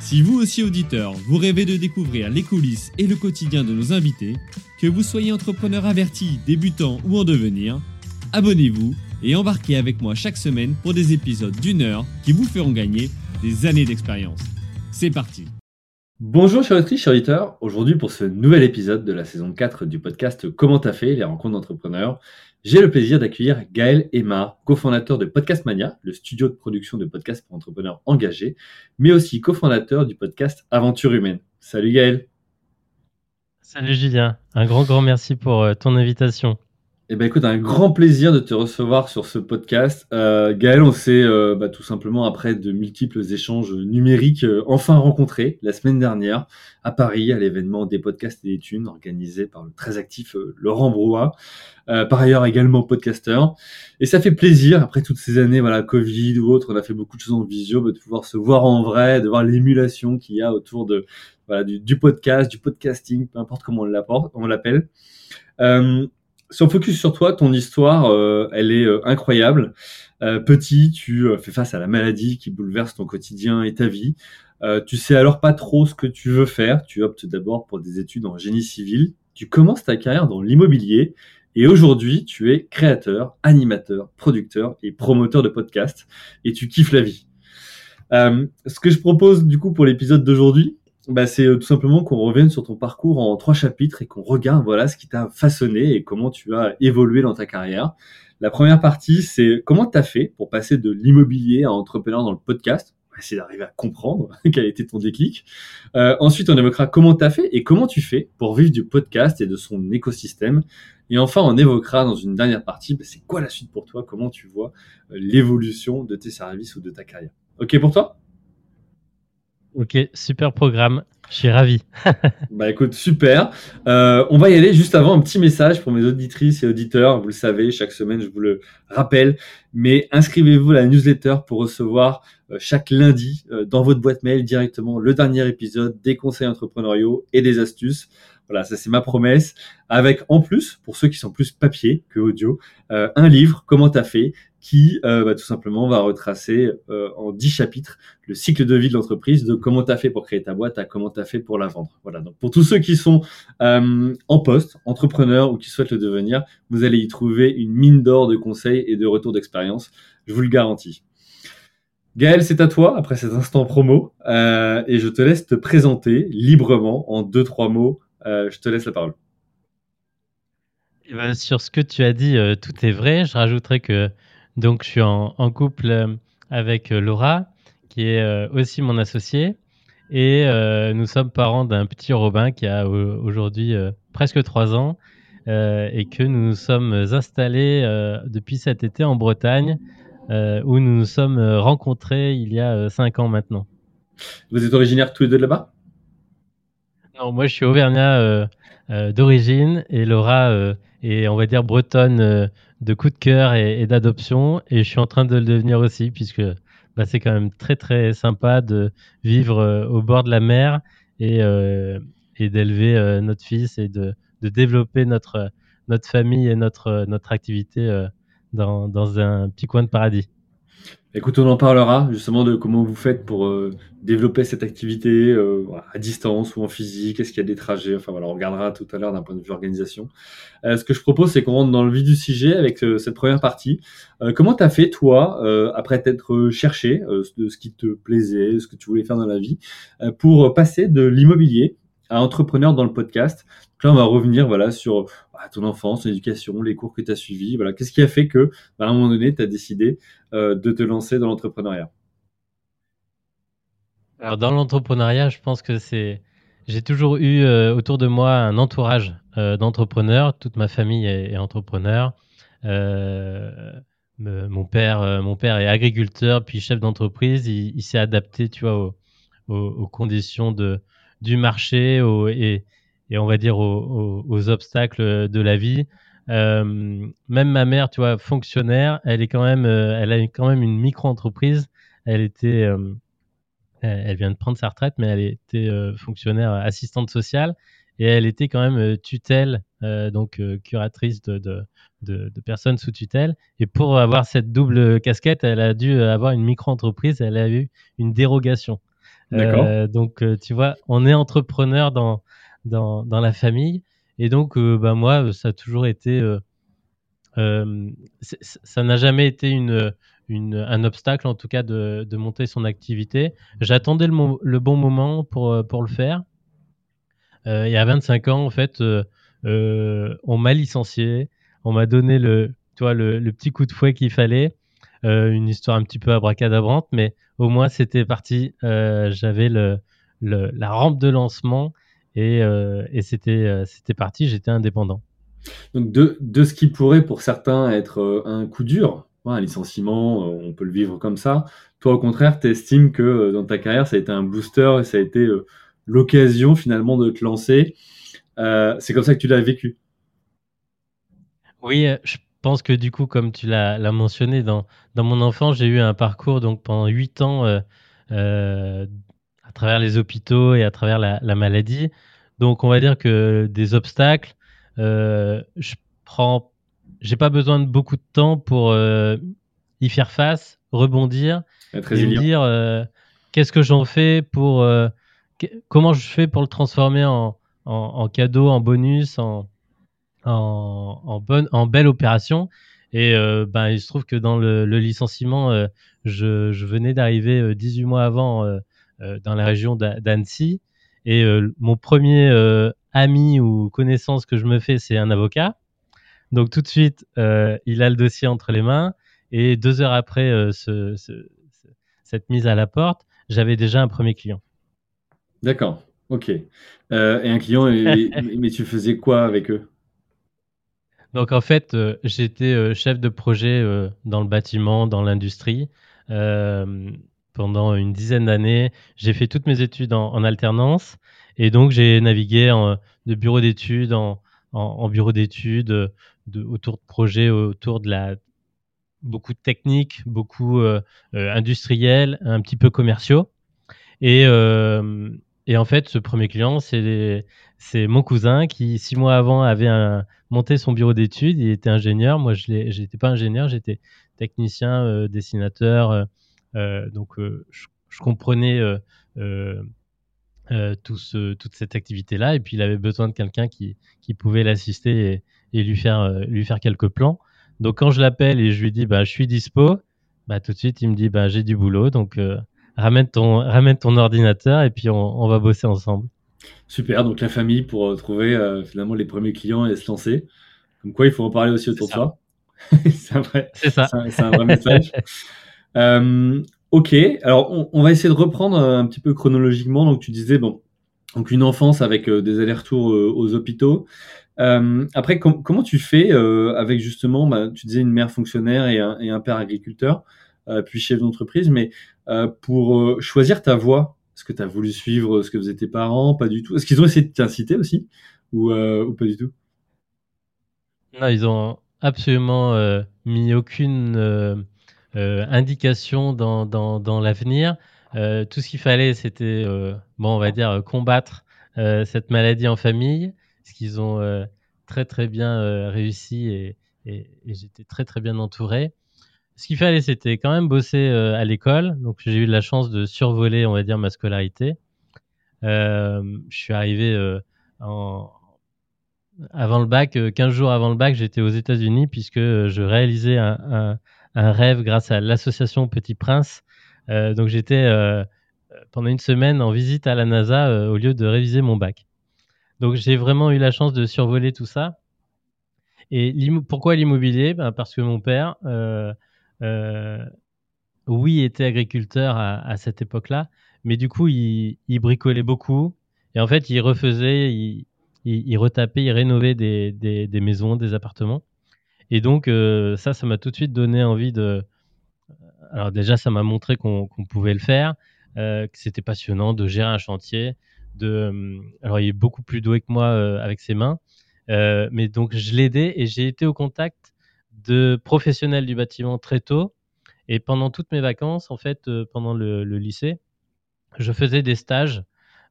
Si vous aussi auditeur, vous rêvez de découvrir les coulisses et le quotidien de nos invités, que vous soyez entrepreneur averti, débutant ou en devenir, abonnez-vous et embarquez avec moi chaque semaine pour des épisodes d'une heure qui vous feront gagner des années d'expérience. C'est parti Bonjour chers auditrices, chers auditeurs. Aujourd'hui pour ce nouvel épisode de la saison 4 du podcast Comment t'as fait les rencontres d'entrepreneurs, j'ai le plaisir d'accueillir Gaël Emma, cofondateur de Podcast Mania, le studio de production de podcasts pour entrepreneurs engagés, mais aussi cofondateur du podcast Aventure Humaine. Salut Gaël. Salut Julien, un grand grand merci pour euh, ton invitation. Eh ben écoute, un grand plaisir de te recevoir sur ce podcast. Euh, Gaël, on s'est euh, bah, tout simplement après de multiples échanges numériques euh, enfin rencontrés la semaine dernière à Paris à l'événement des podcasts et des thunes organisé par le très actif euh, Laurent Brouat, euh, par ailleurs également podcasteur. Et ça fait plaisir après toutes ces années, voilà, Covid ou autre, on a fait beaucoup de choses en visio, de pouvoir se voir en vrai, de voir l'émulation qu'il y a autour de voilà du, du podcast, du podcasting, peu importe comment on l'appelle. Euh, si on focus sur toi, ton histoire, euh, elle est euh, incroyable. Euh, petit, tu fais face à la maladie qui bouleverse ton quotidien et ta vie. tu sais alors pas trop ce que tu veux faire. Tu optes d'abord pour des études en génie civil. Tu commences ta carrière dans l'immobilier. Et aujourd'hui, tu es créateur, animateur, producteur et promoteur de podcasts. Et tu kiffes la vie. ce que je propose du coup pour l'épisode d'aujourd'hui, bah, c'est euh, tout simplement qu'on revienne sur ton parcours en trois chapitres et qu'on regarde voilà ce qui t'a façonné et comment tu as évolué dans ta carrière. La première partie, c'est comment tu as fait pour passer de l'immobilier à entrepreneur dans le podcast? Essayer d'arriver à comprendre quel a été ton déclic. Euh, ensuite, on évoquera comment tu as fait et comment tu fais pour vivre du podcast et de son écosystème. Et enfin, on évoquera dans une dernière partie, bah, c'est quoi la suite pour toi, comment tu vois euh, l'évolution de tes services ou de ta carrière? OK pour toi? Ok, super programme. Je suis ravi. bah écoute, super. Euh, on va y aller juste avant un petit message pour mes auditrices et auditeurs. Vous le savez, chaque semaine, je vous le rappelle. Mais inscrivez-vous à la newsletter pour recevoir euh, chaque lundi euh, dans votre boîte mail directement le dernier épisode des conseils entrepreneuriaux et des astuces. Voilà, ça c'est ma promesse. Avec en plus, pour ceux qui sont plus papier que audio, un livre, Comment t'as fait, qui euh, bah, tout simplement va retracer euh, en 10 chapitres le cycle de vie de l'entreprise, de comment tu as fait pour créer ta boîte à comment tu as fait pour la vendre. Voilà, donc pour tous ceux qui sont euh, en poste, entrepreneurs ou qui souhaitent le devenir, vous allez y trouver une mine d'or de conseils et de retours d'expérience, je vous le garantis. Gaël, c'est à toi après cet instant promo et je te laisse te présenter librement en deux trois mots. je te laisse la parole. Eh ben, sur ce que tu as dit, tout est vrai. Je rajouterais que donc, je suis en, couple euh, avec euh, Laura, qui est euh, aussi mon associée. Et nous sommes parents d'un petit Robin qui a aujourd'hui presque trois ans et que nous nous sommes installés depuis cet été en Bretagne, où nous nous sommes rencontrés il y a cinq ans maintenant. Vous êtes originaire tous les deux de là-bas? Non, moi je suis auvergnat d'origine et Laura est, on va dire, bretonne de coup de cœur et, d'adoption. Et je suis en train de le devenir aussi, puisque bah, c'est quand même très très sympa de vivre euh, au bord de la mer et, euh, et d'élever euh, notre fils et de, développer notre, notre famille et notre, notre activité dans un petit coin de paradis. Écoute, on en parlera justement de comment vous faites pour euh, développer cette activité euh, à distance ou en physique. Est-ce qu'il y a des trajets? Enfin voilà, on regardera tout à l'heure d'un point de vue organisation. Euh, ce que je propose, c'est qu'on rentre dans le vif du sujet avec cette première partie. comment tu as fait, toi, après t'être cherché de ce qui te plaisait, ce que tu voulais faire dans la vie, pour passer de l'immobilier à entrepreneur dans le podcast? Donc là, on va revenir voilà, sur bah, ton enfance, ton éducation, les cours que tu as suivis. Voilà. Qu'est-ce qui a fait que, bah, à un moment donné, tu as décidé euh, de te lancer dans l'entrepreneuriat? Alors, dans l'entrepreneuriat, je pense que c'est. J'ai toujours eu euh, autour de moi un entourage euh, d'entrepreneurs. Toute ma famille est, entrepreneur. mon père, mon père est agriculteur puis chef d'entreprise. Il, s'est adapté, tu vois, aux, aux conditions de, du marché et, et, on va dire aux, obstacles de la vie. même ma mère, tu vois, fonctionnaire, elle est quand même, elle a quand même une micro-entreprise. Elle était, elle vient de prendre sa retraite, mais elle était fonctionnaire assistante sociale et elle était quand même tutelle, donc curatrice de, de, de, personnes sous tutelle. Et pour avoir cette double casquette, elle a dû avoir une micro-entreprise, elle a eu une dérogation. Euh, donc, euh, tu vois, on est entrepreneur dans, dans, la famille. Et donc, euh, bah, moi, ça a toujours été. ça n'a jamais été une, un obstacle, en tout cas, de, de monter son activité. J'attendais le, le, bon moment pour, pour le faire. il y a 25 ans, en fait, on m'a licencié on m'a donné le, toi, le, petit coup de fouet qu'il fallait. Euh, une histoire un petit peu abracadabrante, mais au moins c'était parti. Euh, j'avais le, la rampe de lancement et, euh, c'était c'était parti. J'étais indépendant. Donc de, de, ce qui pourrait pour certains être un coup dur, un licenciement, on peut le vivre comme ça. Toi, au contraire, tu estimes que dans ta carrière, ça a été un booster et ça a été l'occasion finalement de te lancer. c'est comme ça que tu l'as vécu. Oui, euh, je pense que du coup, comme tu l'as mentionné, dans, dans mon enfance, j'ai eu un parcours donc pendant huit ans euh, euh, à travers les hôpitaux et à travers la, maladie. Donc, on va dire que des obstacles, je prends, j'ai pas besoin de beaucoup de temps pour y faire face, rebondir et me dire qu'est-ce que j'en fais pour, comment je fais pour le transformer en, en cadeau, en bonus, en en, bonne, en belle opération. Et euh, ben, il se trouve que dans le, licenciement, euh, je, venais d'arriver 18 euh, mois avant dans la région d'Annecy. Et mon premier ami ou connaissance que je me fais, c'est un avocat. Donc tout de suite, il a le dossier entre les mains. Et deux heures après cette mise à la porte, j'avais déjà un premier client. D'accord, ok. et un client, mais tu faisais quoi avec eux? Donc en fait, euh, j'étais euh, chef de projet euh, dans le bâtiment, dans l'industrie. Pendant une dizaine d'années, j'ai fait toutes mes études en, alternance et donc j'ai navigué de bureau d'études en, bureau d'études, autour de projets, autour de la beaucoup de techniques, beaucoup industriels, un petit peu commerciaux. Et, et en fait, ce premier client, c'est mon cousin qui, six mois avant, avait monté son bureau d'études. Il était ingénieur. Moi, je n'étais pas ingénieur, j'étais technicien, euh, dessinateur. Euh, euh, donc, je, comprenais tout ce, toute cette activité-là. Et puis, il avait besoin de quelqu'un qui, qui pouvait l'assister et, lui, faire, lui faire quelques plans. Donc, quand je l'appelle et je lui dis, bah, je suis dispo, bah, tout de suite, il me dit, bah, j'ai du boulot. Donc, ramène ton, ramène ton ordinateur et puis on, va bosser ensemble. Super, donc la famille pour euh, trouver euh, finalement les premiers clients et se lancer. Comme quoi, il faut en parler aussi autour de soi. c'est vrai, ça. C'est un, vrai message. Euh, ok, alors on, va essayer de reprendre un petit peu chronologiquement. Donc tu disais, bon, donc une enfance avec des allers-retours aux hôpitaux. après, comment tu fais avec justement, bah, tu disais une mère fonctionnaire et un, et un père agriculteur, puis chef d'entreprise, mais euh, pour euh, choisir ta voie Est-ce que tu as voulu suivre ce que faisaient tes parents Pas du tout? Est-ce qu'ils ont essayé de t'inciter aussi ou, euh, ou, pas du tout? Non, ils ont absolument mis aucune indication dans, dans, dans l'avenir. tout ce qu'il fallait, c'était, bon, on va dire, combattre cette maladie en famille, ce qu'ils ont très très bien réussi et, j'étais très très bien entouré ce qu'il fallait, c'était quand même bosser euh, à l'école. Donc, j'ai eu la chance de survoler, on va dire, ma scolarité. Euh, je suis arrivé euh, avant le bac, 15 jours avant le bac, j'étais aux États-Unis puisque je réalisais un, rêve grâce à l'association Petit Prince. donc, j'étais pendant une semaine en visite à la NASA au lieu de réviser mon bac. Donc, j'ai vraiment eu la chance de survoler tout ça. Et pourquoi l'immobilier? Ben, Parce que mon père euh, oui, était agriculteur à, cette époque-là, mais du coup, il, bricolait beaucoup. Et en fait, il refaisait, il, retapait, il rénovait des, maisons, des appartements. Et donc, euh, ça, ça m'a tout de suite donné envie de. Alors, déjà, ça m'a montré qu'on pouvait le faire, euh, que c'était passionnant de gérer un chantier, de. Alors, il est beaucoup plus doué que moi avec ses mains, mais donc je l'aidais et j'ai été au contact de professionnels du bâtiment très tôt. Et pendant toutes mes vacances, en fait, pendant le, lycée, je faisais des stages.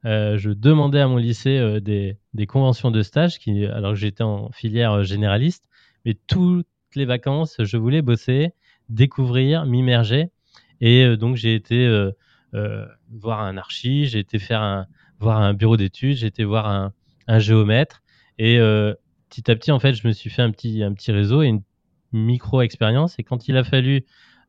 je demandais à mon lycée des, des, conventions de stage, qui, alors que j'étais en filière généraliste, mais toutes les vacances, je voulais bosser, découvrir, m'immerger. Et donc, j'ai été euh, voir un archi, j'ai été faire un, voir un bureau d'études, j'ai été voir un, un géomètre. Et euh, petit à petit, en fait, je me suis fait un petit, un petit réseau et une micro-expérience. Et quand il a fallu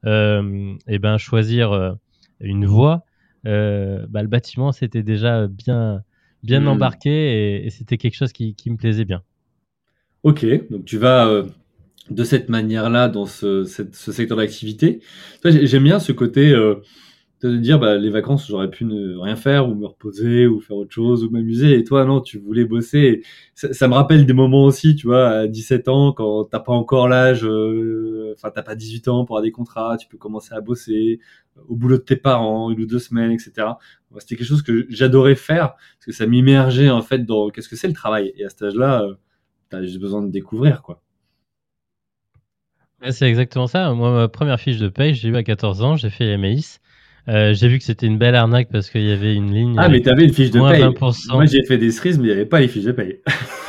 euh, eh ben, choisir euh, une voie, euh, bah, le bâtiment, c'était déjà bien, bien hmm. embarqué et, c'était quelque chose qui, qui, me plaisait bien. Ok, donc tu vas de cette manière-là dans ce, secteur d'activité. J'aime bien ce côté de dire bah, les vacances j'aurais pu ne rien faire ou me reposer ou faire autre chose ou m'amuser. Et toi non tu voulais bosser. Ça, me rappelle des moments aussi tu vois à 17 ans quand t'as pas encore l'âge euh, enfin t'as pas 18 ans pour avoir des contrats tu peux commencer à bosser au boulot de tes parents une ou deux semaines etc c'était quelque chose que j'adorais faire parce que ça m'immergeait en fait dans qu'est-ce que c'est le travail. Et à cet âge là euh, t'as juste besoin de découvrir quoi c'est exactement ça. Moi, ma première fiche de paye, j'ai eu à 14 ans, j'ai fait MAIS. Euh, j'ai vu que c'était une belle arnaque parce qu'il y avait une ligne. Ah, mais t'avais une fiche de paye. Moi, j'ai fait des cerises, mais il n'y avait pas les fiches de paye.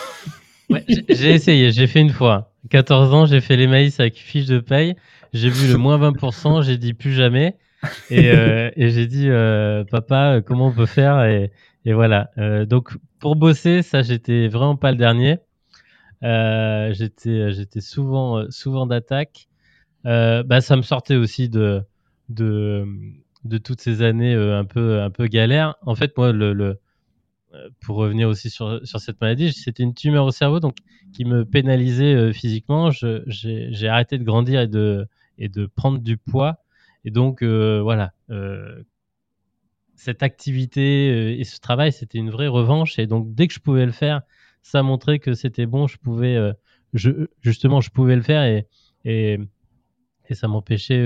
ouais, j'ai essayé, j'ai fait une fois. 14 ans, j'ai fait les maïs avec fiche de paye. J'ai vu le moins 20%, j'ai dit plus jamais. Et, euh, et j'ai dit, euh, papa, comment on peut faire? Et, et voilà. Euh, donc, pour bosser, ça, j'étais vraiment pas le dernier. Euh, j'étais, j'étais souvent, souvent d'attaque. bah, ça me sortait aussi de, toutes ces années euh, un peu un peu galère. En fait, moi, euh, pour revenir aussi sur, cette maladie, c'était une tumeur au cerveau donc qui me pénalisait euh, physiquement. J'ai arrêté de grandir et de prendre du poids. Et donc voilà, cette activité et ce travail, c'était une vraie revanche. Et donc dès que je pouvais le faire, ça montrait que c'était bon. Je pouvais, je, justement, je pouvais le faire et et, et ça m'empêchait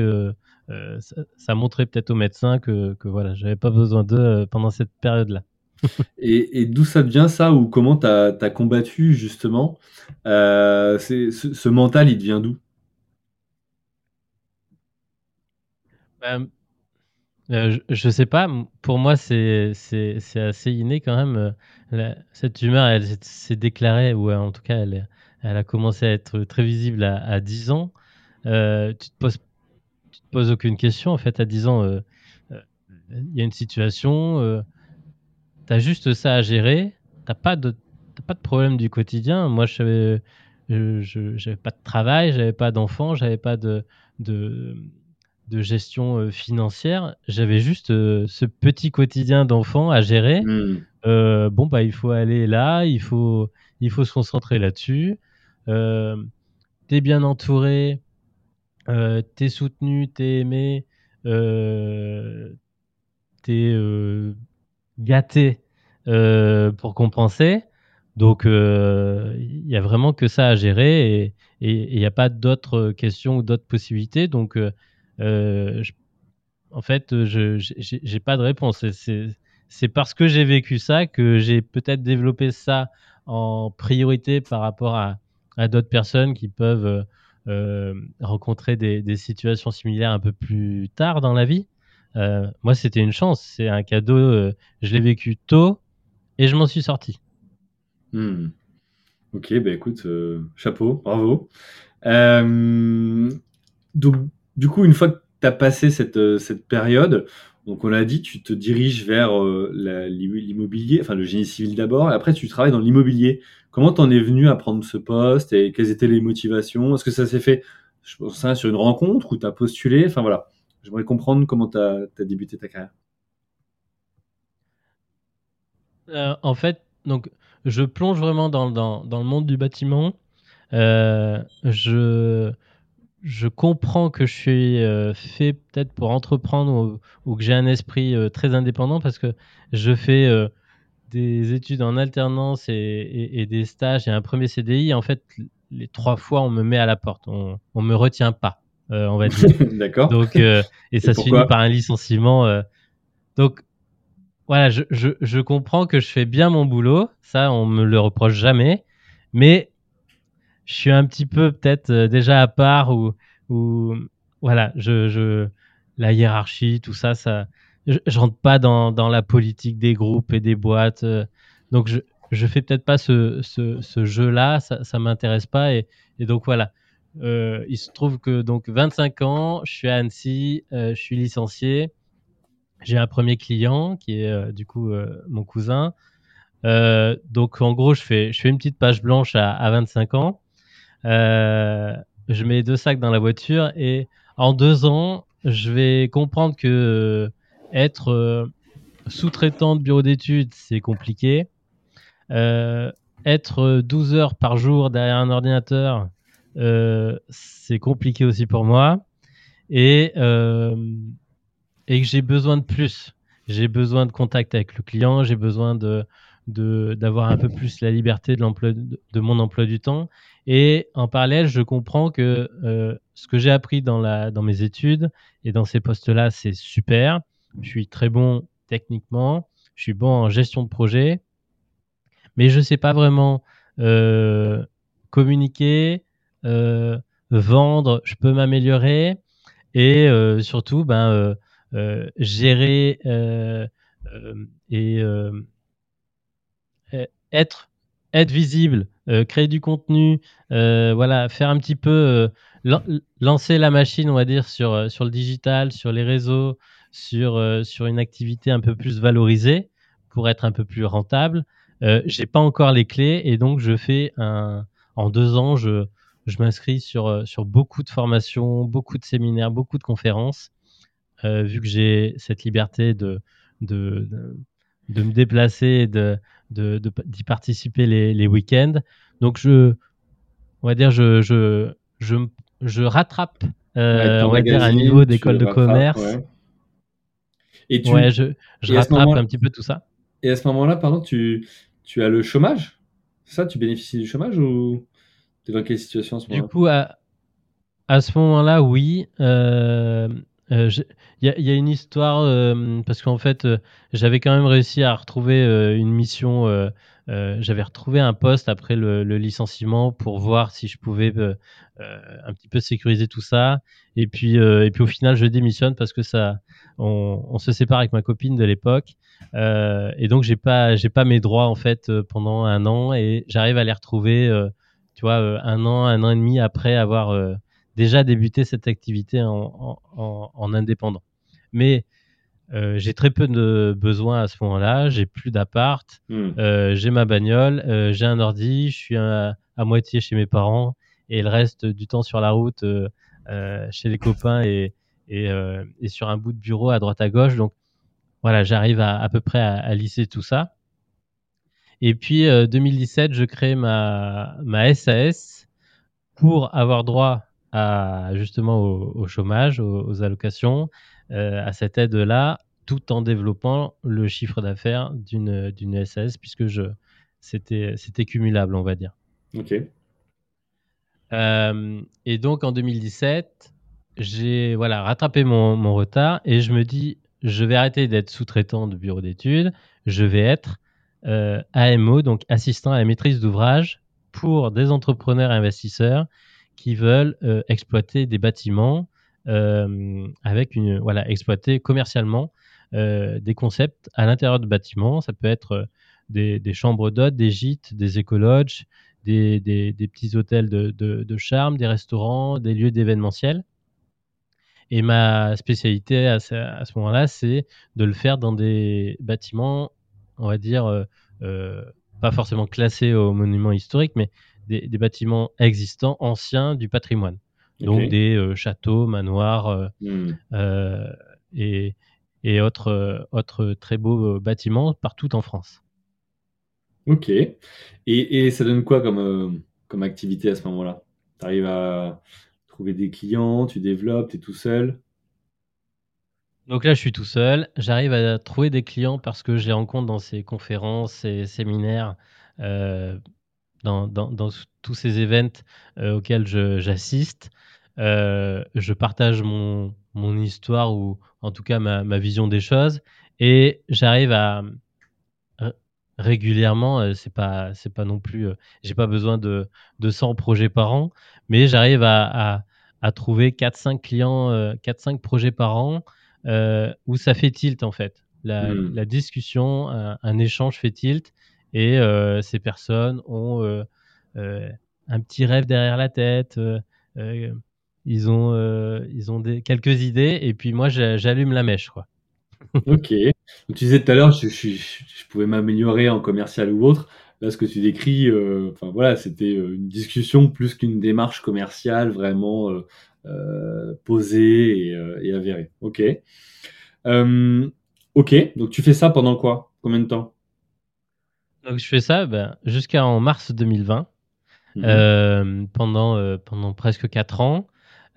euh, ça, montrait peut-être aux médecins que, que voilà, j'avais pas besoin d'eux euh, pendant cette période-là. et, d'où ça vient ça ou comment tu as, combattu justement euh, ce, ce, mental, il vient d'où? Ben, je, sais pas. Pour moi, c'est assez inné quand même. cette humeur, elle s'est déclarée, ou en tout cas, elle, elle a commencé à être très visible à, à 10 ans. tu te poses tu te poses aucune question. En fait, à 10 ans, euh, euh, il y a une situation, euh, tu as juste ça à gérer, tu pas de pas de problème du quotidien. Moi, je n'avais pas de travail, j'avais pas d'enfant, j'avais pas de, de, de gestion financière. J'avais juste ce petit quotidien d'enfant à gérer. Hmm. bon, bah, il faut aller là, il faut, il faut se concentrer là-dessus. Euh, tu es bien entouré, euh, t'es soutenu, t'es aimé, euh, t'es euh, gâté euh, pour compenser. Donc, il y a vraiment que ça à gérer et il n'y a pas d'autres questions ou d'autres possibilités. Donc, je, en fait, je j'ai pas de réponse. C'est parce que j'ai vécu ça que j'ai peut-être développé ça en priorité par rapport à, à d'autres personnes qui peuvent euh, rencontrer des, situations similaires un peu plus tard dans la vie. Euh, moi, c'était une chance, c'est un cadeau. Euh, je l'ai vécu tôt et je m'en suis sorti. Hmm. Ok, bah écoute, chapeau, bravo. donc, du coup, une fois que tu as passé cette, cette période, donc on l'a dit, tu te diriges vers l'immobilier, enfin le génie civil d'abord, et après tu travailles dans l'immobilier. Comment t'en es venu à prendre ce poste et quelles étaient les motivations? Est-ce que ça s'est fait je pense ça, sur une rencontre ou tu as postulé? Enfin voilà, j'aimerais comprendre comment tu as, débuté ta carrière. Euh, en fait, donc, je plonge vraiment dans, dans, le monde du bâtiment. Euh, je, je comprends que je suis euh, fait peut-être pour entreprendre ou, que j'ai un esprit très indépendant parce que je fais des études en alternance et, des stages et un premier CDI, en fait, les trois fois, on me met à la porte. On, on me retient pas, euh, on va dire. D'accord. Donc, euh, et ça se finit par un licenciement. Euh. Donc, voilà, je, je, je, comprends que je fais bien mon boulot, ça on me le reproche jamais, mais je suis un petit peu peut-être euh, déjà à part ou, ou voilà, je, je, la hiérarchie, tout ça, ça, je, rentre pas dans, dans, la politique des groupes et des boîtes, euh, donc je, je fais peut-être pas ce, ce, ce jeu-là, ça, ça m'intéresse pas et, donc voilà. Euh, il se trouve que donc 25 ans, je suis à Annecy, je suis licencié, j'ai un premier client qui est du coup mon cousin. Donc en gros, je fais, je fais une petite page blanche à 25 ans. Je mets deux sacs dans la voiture et en deux ans, je vais comprendre que être sous-traitant de bureau d'études, c'est compliqué. être 12 heures par jour derrière un ordinateur, c'est compliqué aussi pour moi. Et et que j'ai besoin de plus. J'ai besoin de contact avec le client, j'ai besoin de d'avoir un peu plus la liberté de l'emploi de, mon emploi du temps. Et en parallèle, je comprends que euh, ce que j'ai appris dans la dans mes études et dans ces postes-là, c'est super. Je suis très bon techniquement, je suis bon en gestion de projet, mais je sais pas vraiment euh, communiquer, euh, vendre. Je peux m'améliorer et surtout, ben gérer et être visible, créer du contenu, voilà, faire un petit peu lancer la machine, on va dire, sur, sur le digital, sur les réseaux, sur, sur une activité un peu plus valorisée pour être un peu plus rentable. Euh, j'ai pas encore les clés et donc je fais un, en deux ans, je, je m'inscris sur, sur beaucoup de formations, beaucoup de séminaires, beaucoup de conférences euh, vu que j'ai cette liberté de, de, me déplacer et de, d'y de, participer les, les week-ends. Donc, je, on va dire, je, je, je, je rattrape, euh, on va dire, un niveau d'école de commerce. Ouais. Et tu, ouais, je, je rattrape un petit peu tout ça. Et à ce moment-là, pardon, tu, tu as le chômage? Ça, tu bénéficies du chômage ou tu es dans quelle situation à ce moment-là? Du coup, à, à ce moment-là, oui. Euh, il euh, y, a une histoire euh, parce qu'en fait, euh, j'avais quand même réussi à retrouver une mission. J'avais retrouvé un poste après le, licenciement pour voir si je pouvais un petit peu sécuriser tout ça. Et puis, et puis au final, je démissionne parce que ça, on se sépare avec ma copine de l'époque. et donc, j'ai pas, j'ai pas mes droits en fait pendant un an et j'arrive à les retrouver. tu vois, un an, un an et demi après avoir déjà débuté cette activité en, en, en indépendant. Mais euh, j'ai très peu de besoins à ce moment-là. J'ai plus d'appart, mmh. euh, j'ai ma bagnole, euh, j'ai un ordi, je suis à, à, moitié chez mes parents et le reste du temps sur la route chez les copains et, et, et, sur un bout de bureau à droite à gauche. Donc voilà, j'arrive à, à peu près à, à, lisser tout ça. Et puis 2017, je crée ma, ma SAS pour avoir droit à, justement au, au chômage, aux, aux allocations, euh, à cette aide-là, tout en développant le chiffre d'affaires d'une d'une SAS, puisque je c'était c'était cumulable, on va dire. Ok. Euh, et donc en 2017, j'ai voilà rattrapé mon, mon, retard et je me dis je vais arrêter d'être sous-traitant de bureau d'études, je vais être euh, AMO, donc assistant à la maîtrise d'ouvrage pour des entrepreneurs et investisseurs qui veulent euh, exploiter des bâtiments euh, avec une voilà exploiter commercialement euh, des concepts à l'intérieur de bâtiments. Ça peut être des, chambres d'hôtes, des gîtes, des écologes, des, petits hôtels de, charme, des restaurants, des lieux d'événementiel. Et ma spécialité à ce, à ce moment-là, c'est de le faire dans des bâtiments, on va dire, pas forcément classés au monument historique, mais des, des, bâtiments existants, anciens du patrimoine. Okay. Donc des euh, châteaux, manoirs mmh. et, et autres, autres très beaux bâtiments partout en France. Ok. Et, et ça donne quoi comme, comme activité à ce moment-là? Tu arrives à trouver des clients, tu développes, tu es tout seul? Donc là, je suis tout seul. J'arrive à trouver des clients parce que les rencontre dans ces conférences et séminaires euh, dans, dans, dans, tous ces événements euh, auxquels j'assiste. Euh, je partage mon, mon, histoire ou en tout cas ma, ma vision des choses Et j'arrive à régulièrement, c'est pas c'est pas non plus, j'ai pas besoin de, de 100 projets par an, mais j'arrive à, à, trouver 4-5 clients, 4-5 projets par an où ça fait tilt en fait. La, mmh. la discussion, un, échange fait tilt et ces personnes ont un petit rêve derrière la tête. ils ont, ils ont quelques idées et puis moi j'allume la mèche quoi. Ok. tu disais tout à l'heure, je, pouvais m'améliorer en commercial ou autre. Là, ce que tu décris, euh, voilà, c'était euh, une discussion plus qu'une démarche commerciale vraiment euh, posée et, avérée. Ok. ok. Donc tu fais ça pendant quoi? Combien de temps? Donc je fais ça ben, jusqu'en mars 2020, mmh pendant pendant presque 4 ans,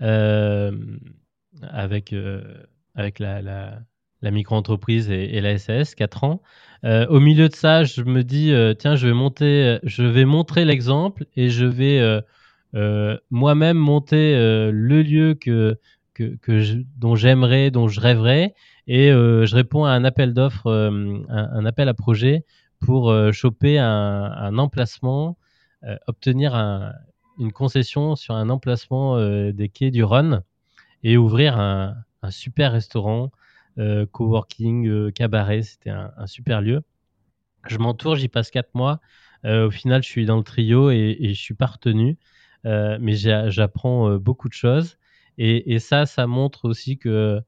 avec avec la la micro-entreprise et, la SAS, 4 ans. Euh, au milieu de ça, je me dis, euh, tiens, je vais monter, je vais montrer l'exemple et je vais euh, moi-même monter le lieu que, que, dont j'aimerais, dont je rêverais. Et je réponds à un appel d'offres, un, appel à projet pour choper un, emplacement, obtenir une concession sur un emplacement des quais du Rhône et ouvrir un, un super restaurant euh, coworking, euh, cabaret, c'était un, super lieu. Je m'entoure, j'y passe quatre mois. Euh, au final, je suis dans le trio et, je suis pas retenu, mais j'apprends beaucoup de choses. Et, ça, ça montre aussi que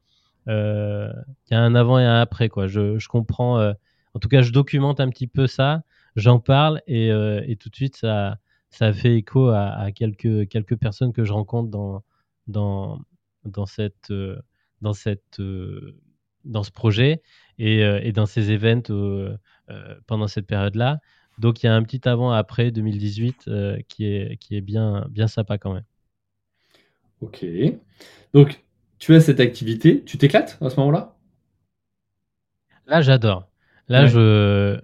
il y a un avant et un après. Quoi. Je, comprends, en tout cas, je documente un petit peu ça, j'en parle et, tout de suite, ça, ça fait écho à, quelques, quelques personnes que je rencontre dans, dans, dans cette, dans cette dans ce projet et, euh, et dans ces events euh, euh, pendant cette période-là. Donc il y a un petit avant-après 2018 qui, est, qui est bien, bien sympa quand même. Ok. Donc tu as cette activité, tu t'éclates à ce moment-là? Là, j'adore. Là, je.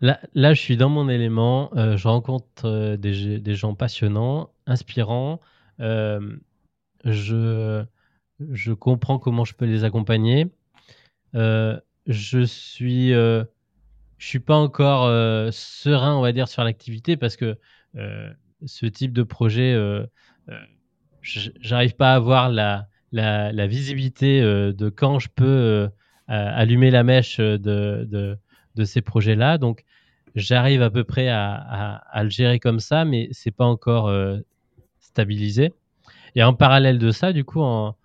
Là, là, je suis dans mon élément. je rencontre des, des, gens passionnants, inspirants. je, je comprends comment je peux les accompagner. Euh, je suis, euh, je suis pas encore euh, serein, on va dire, sur l'activité parce que ce type de projet, j'arrive pas à avoir la, la, visibilité de quand je peux allumer la mèche de, de, ces projets-là. Donc, j'arrive à peu près à, le gérer comme ça, mais c'est pas encore stabilisé. Et en parallèle de ça, du coup, en,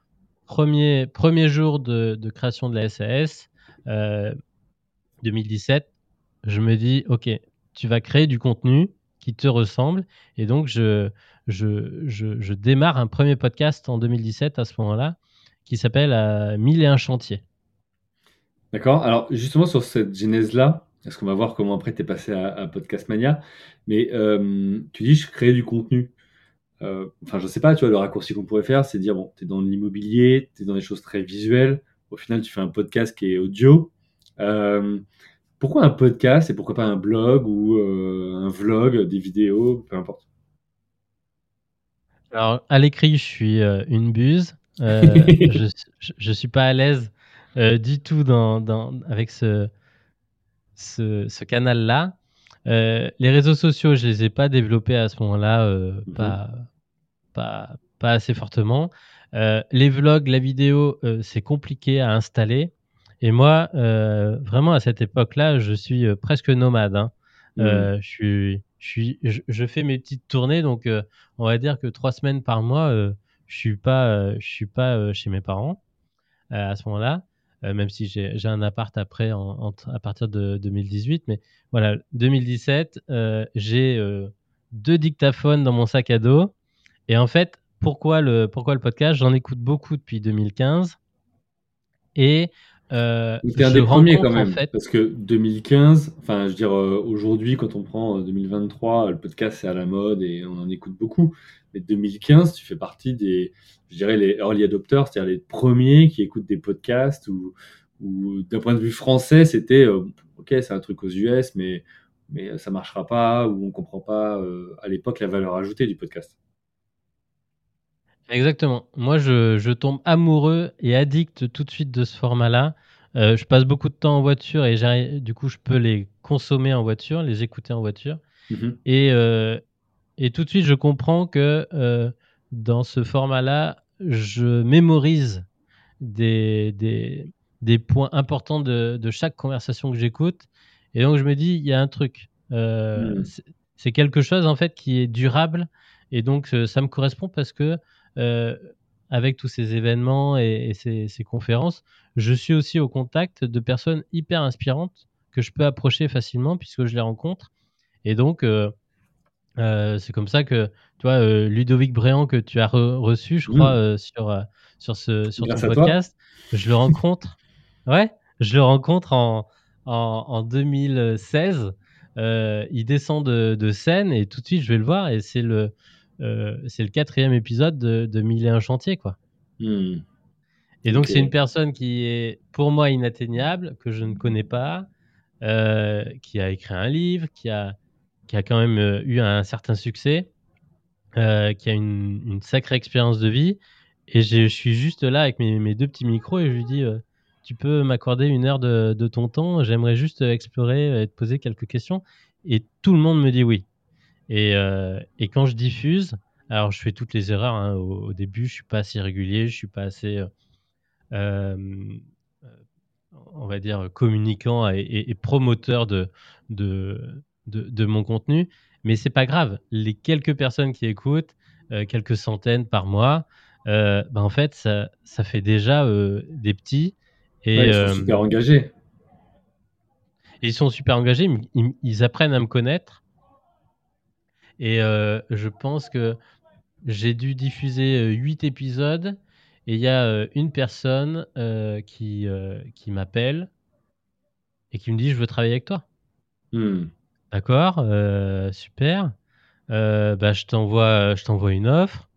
premier, premier jour de, création de la SAS, 2017, euh, je me dis, OK, tu vas créer du contenu qui te ressemble. Et donc, je, je, démarre un premier podcast en 2017 à ce moment-là qui s'appelle euh, Mille et un chantiers. D'accord. Alors, justement, sur cette genèse-là, parce qu'on va voir comment après tu es passé à, Podcast Mania, mais euh, tu dis, je crée du contenu. Euh, enfin, je sais pas, tu vois, le raccourci qu'on pourrait faire, c'est dire, bon, tu es dans l'immobilier, tu es dans des choses très visuelles. Au final, tu fais un podcast qui est audio. Euh, pourquoi un podcast et pourquoi pas un blog ou un vlog, des vidéos, peu importe? Alors, à l'écrit, je suis une buse. je, ne suis pas à l'aise du tout dans, avec ce, ce, canal-là. les réseaux sociaux, je les ai pas développés à ce moment-là, mhm. pas, pas, pas assez fortement. Euh, les vlogs, la vidéo, euh, c'est compliqué à installer. Et moi, euh, vraiment à cette époque-là, je suis presque nomade. Hein. Mmh. je, suis, je, suis, je, fais mes petites tournées, donc on va dire que trois semaines par mois, je suis pas, je suis pas chez mes parents à ce moment-là. Même si j'ai un appart après en, à partir de 2018. Mais voilà, 2017, j'ai deux dictaphones dans mon sac à dos et en fait, pourquoi le, pourquoi le podcast? J'en écoute beaucoup depuis 2015. Et euh, un des premiers quand même, parce que 2015, enfin je veux dire euh, aujourd'hui quand on prend 2023, euh, le podcast c'est à la mode et on en écoute beaucoup. Mais 2015, tu fais partie des, je dirais les early adopters, c'est-à-dire les premiers qui écoutent des podcasts ou, ou d'un point de vue français, c'était euh, ok c'est un truc aux US, mais mais ça marchera pas ou on comprend pas à l'époque la valeur ajoutée du podcast. Exactement. Moi, je, tombe amoureux et addict tout de suite de ce format-là. Euh, je passe beaucoup de temps en voiture et du coup, je peux les consommer en voiture, les écouter en voiture. Mhm. Et, euh, et tout de suite, je comprends que euh, dans ce format-là, je mémorise des, des, des points importants de, de chaque conversation que j'écoute. Et donc, je me dis, il y a un truc. Mm. c'est- quelque chose, en fait, qui est durable. Et donc, ça me correspond parce que, avec tous ces événements et, et ces, ces conférences, je suis aussi au contact de personnes hyper inspirantes que je peux approcher facilement puisque je les rencontre. Et donc, euh, euh, c'est comme ça que, tu vois, euh, Ludovic Bréant que tu as re- reçu, je crois, Mm. euh, sur, euh, sur, ce, sur Grâce ton toi. podcast, je le rencontre. ouais, je le rencontre en, en, en 2016. Euh, il descend de, de scène et tout de suite, je vais le voir et c'est le, euh, c'est le quatrième épisode de, de Mille et un chantier, quoi. Hmm. Et donc, c'est une personne qui est pour moi inatteignable, que je ne connais pas, euh, qui a écrit un livre, qui a, qui a quand même euh, eu un certain succès, qui a une, une sacrée expérience de vie. Et je suis juste là avec mes, mes deux petits micros et je lui dis Tu peux m'accorder une heure de, de ton temps? J'aimerais juste explorer et te poser quelques questions. Et tout le monde me dit oui. Et, euh, et quand je diffuse, alors je fais toutes les erreurs hein, au, au début, je suis pas assez régulier, je suis pas assez. euh, euh, on va dire, communicant et, et- et promoteur de, de, de, de mon contenu. Mais c'est pas grave. Les quelques personnes qui écoutent, euh, quelques centaines par mois, bah, en fait, ça, ça fait déjà des petits. Et, Ouais, ils sont super engagés. ils sont super engagés, ils apprennent à me connaître. Et euh, je pense que j'ai dû diffuser 8 épisodes et il y a euh, une personne euh, qui, euh, qui m'appelle et qui me dit je veux travailler avec toi. Hmm. D'accord, euh, super. Euh, bah, je t'envoie, je t'envoie une offre.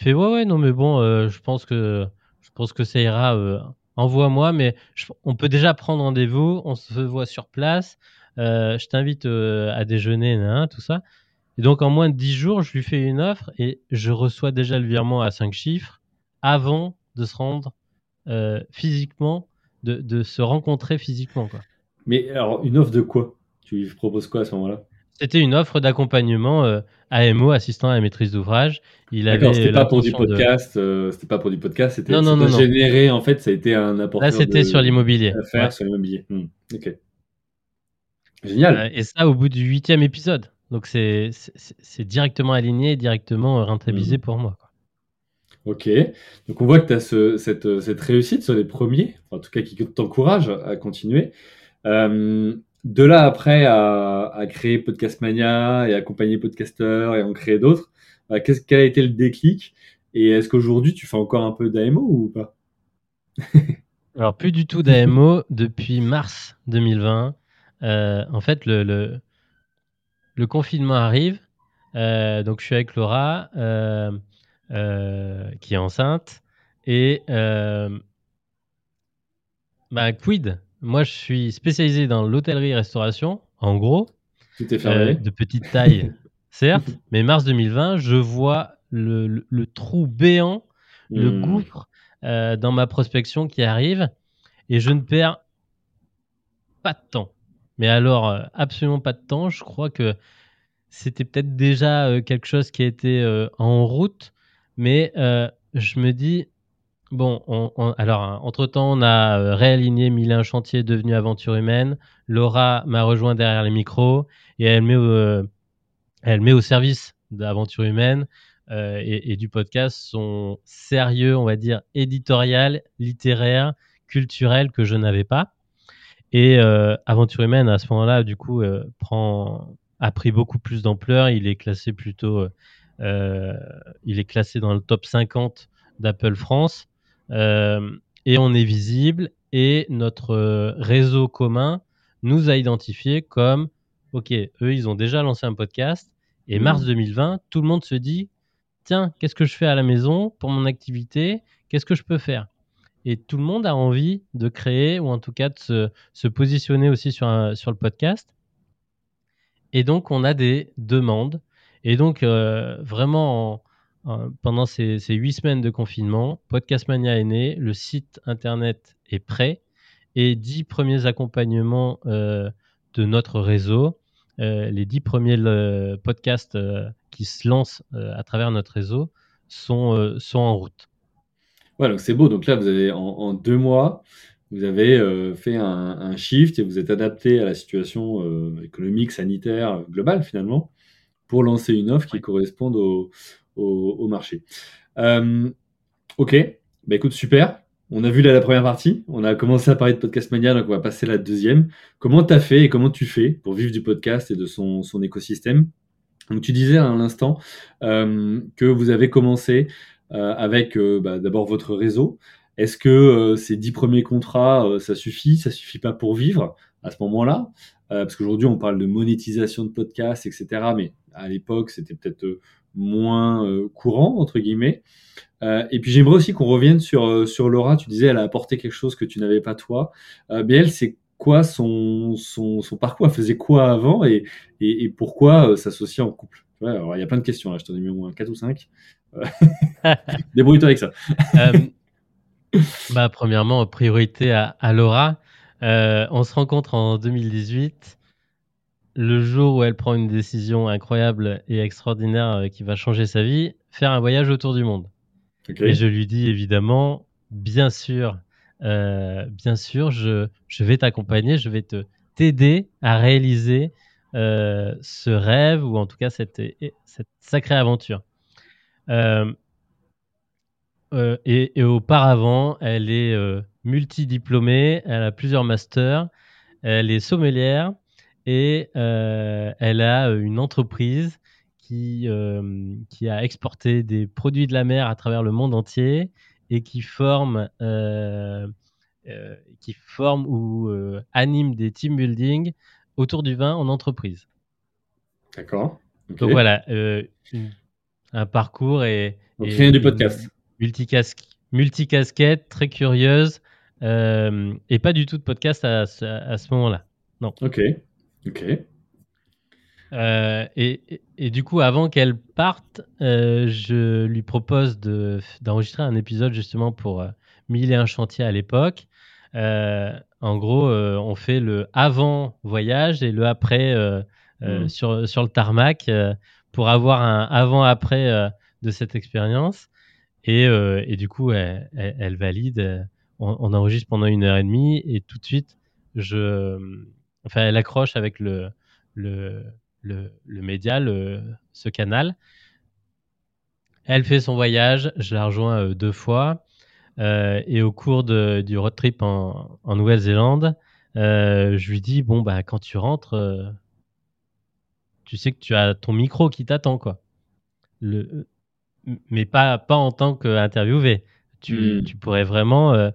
Il fait ouais ouais non mais bon, euh, je pense que je pense que ça ira. euh, Envoie-moi, mais je- on peut déjà prendre rendez-vous. On se voit sur place. Euh, je t'invite euh, à déjeuner, nan, tout ça. Et donc en moins de 10 jours, je lui fais une offre et je reçois déjà le virement à 5 chiffres avant de se rendre euh, physiquement, de, de se rencontrer physiquement quoi. Mais alors, une offre de quoi? Tu lui proposes quoi à ce moment-là? C'était une offre d'accompagnement euh, AMO, assistant à la maîtrise d'ouvrage. Il avait c'était pas pour du l'intention de- podcast, euh, c'était pas pour du podcast, c'était Non, non, non, généré, en fait, ça a été un apporteur Là, c'était de- sur l'immobilier. Ouais. sur l'immobilier. Hmm. Ok. Génial. Euh, et ça au bout du huitième épisode. Donc c'est directement aligné, directement euh, rentabilisé Mhm. pour moi. quoi. Ok. Donc on voit que tu as ce, cette, euh, cette réussite sur les premiers, en tout cas qui t'encourage à continuer. Euh, de là après à, à créer Podcast Mania et accompagner podcasteurs et en créer d'autres, euh, qu'est-ce, quel a été le déclic Et est-ce qu'aujourd'hui tu fais encore un peu d'AMO ou pas? Alors plus du tout d'AMO depuis mars 2020. Euh, en fait, le, le, le confinement arrive. Euh, donc je suis avec Laura euh, euh, qui est enceinte. Et bah, quid? Moi, je suis spécialisé dans l'hôtellerie-restauration, en gros. Tout est fermé. de petite taille, certes, mais mars 2020, je vois le, le- le trou béant, le Hmm. gouffre dans ma prospection qui arrive et je ne perds pas de temps. Mais alors, euh, absolument pas de temps. Je crois que c'était peut-être déjà euh, quelque chose qui était euh, en route, mais je me dis, bon, on- on- alors, hein, entre-temps, on a réaligné un chantier devenu aventure humaine. Laura m'a rejoint derrière les micros et elle met, au- service d'Aventure Humaine et du podcast son sérieux, on va dire, éditorial, littéraire, culturel que je n'avais pas. Et euh, Aventure Humaine, à ce moment-là, du coup, euh, prend, a pris beaucoup plus d'ampleur. Il est classé plutôt, euh, il est classé dans le top 50 d'Apple France. Et on est visible. Et notre réseau commun nous a identifiés comme, OK, eux, ils ont déjà lancé un podcast. Et mars 2020, tout le monde se dit, tiens, qu'est-ce que je fais à la maison pour mon activité? Qu'est-ce que je peux faire? Et tout le monde a envie de créer, ou en tout cas de se, positionner aussi sur, sur le podcast. Et donc, on a des demandes. Et donc, euh, vraiment, en- en- pendant ces, huit semaines de confinement, Podcast Mania est né, le site internet est prêt. et dix premiers accompagnements de notre réseau. les dix premiers podcasts qui se lancent à travers notre réseau sont en route. Ouais, donc c'est beau. Donc là, vous avez en, deux mois, vous avez euh, fait un, shift et vous êtes adapté à la situation euh, économique, sanitaire, globale finalement, pour lancer une offre qui corresponde au, au, marché. Euh, ok, bah écoute, super. On a vu là la première partie. On a commencé à parler de Podcast Mania, donc on va passer à la deuxième. Comment tu as fait et comment tu fais pour vivre du podcast et de son, son écosystème? Donc tu disais à l'instant que vous avez commencé euh, avec euh, bah, d'abord votre réseau. Est-ce que euh, ces dix premiers contrats, ça suffit? Ça suffit pas pour vivre à ce moment-là? Parce qu'aujourd'hui, on parle de monétisation de podcasts, etc. Mais à l'époque, c'était peut-être moins courant, entre guillemets. et puis j'aimerais aussi qu'on revienne sur, sur Laura. Tu disais, elle a apporté quelque chose que tu n'avais pas toi. mais elle, c'est quoi son, son, son, parcours? Elle faisait quoi avant? Et, et, et pourquoi s'associer en couple? Il y a plein de questions là, je t'en ai mis au moins 4 ou 5. Débrouille-toi avec ça. Euh, bah, premièrement, priorité à, Laura. Euh, on se rencontre en 2018. Le jour où elle prend une décision incroyable et extraordinaire euh, qui va changer sa vie, faire un voyage autour du monde. Et je lui dis évidemment, bien sûr, bien sûr, je, je vais t'accompagner, je vais te t'aider à réaliser ce rêve ou en tout cas cette, cette sacrée aventure. Euh, euh, et, auparavant, elle est euh, multidiplômée, elle a plusieurs masters, elle est sommelière et elle a une entreprise qui, qui a exporté des produits de la mer à travers le monde entier et qui forme, qui forme ou anime des team building autour du vin en entreprise. D'accord. Donc voilà, un parcours et, rien du podcast. Multicasque, multicasquette, très curieuse, euh, et pas du tout de podcast à, ce moment-là. Non. Ok. Ok. Euh, et, et, du coup, avant qu'elle parte, euh, je lui propose d'enregistrer un épisode justement pour Mille et un chantiers à l'époque. en gros, on fait le avant voyage et le après hmm. sur, sur le tarmac pour avoir un avant-après euh, de cette expérience. Et, euh, du coup, elle, valide. On, enregistre pendant une heure et demie et tout de suite, je, enfin, elle accroche avec le, le, le, le média, ce canal. Elle fait son voyage, je la rejoins euh, deux fois. et au cours du road trip en, en Nouvelle-Zélande, je lui dis bon bah quand tu rentres, tu sais que tu as ton micro qui t'attend, quoi. Le, mais pas, pas en tant qu'interviewé. Tu, hmm. tu pourrais vraiment euh,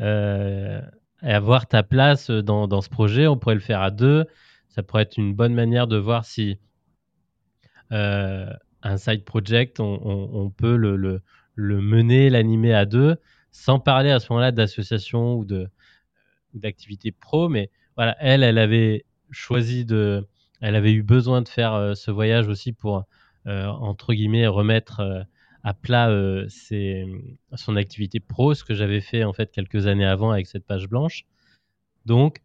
euh, avoir ta place dans, dans, ce projet. On pourrait le faire à deux. Ça pourrait être une bonne manière de voir si euh, un side project, on, on, peut le, le, le mener, l'animer à deux, sans parler à ce moment-là d'association ou de d'activité pro. Mais voilà, elle, elle avait choisi de elle avait eu besoin de faire euh, ce voyage aussi pour, euh, entre guillemets, remettre euh, à plat son activité pro, ce que j'avais fait en fait quelques années avant avec cette page blanche. Donc,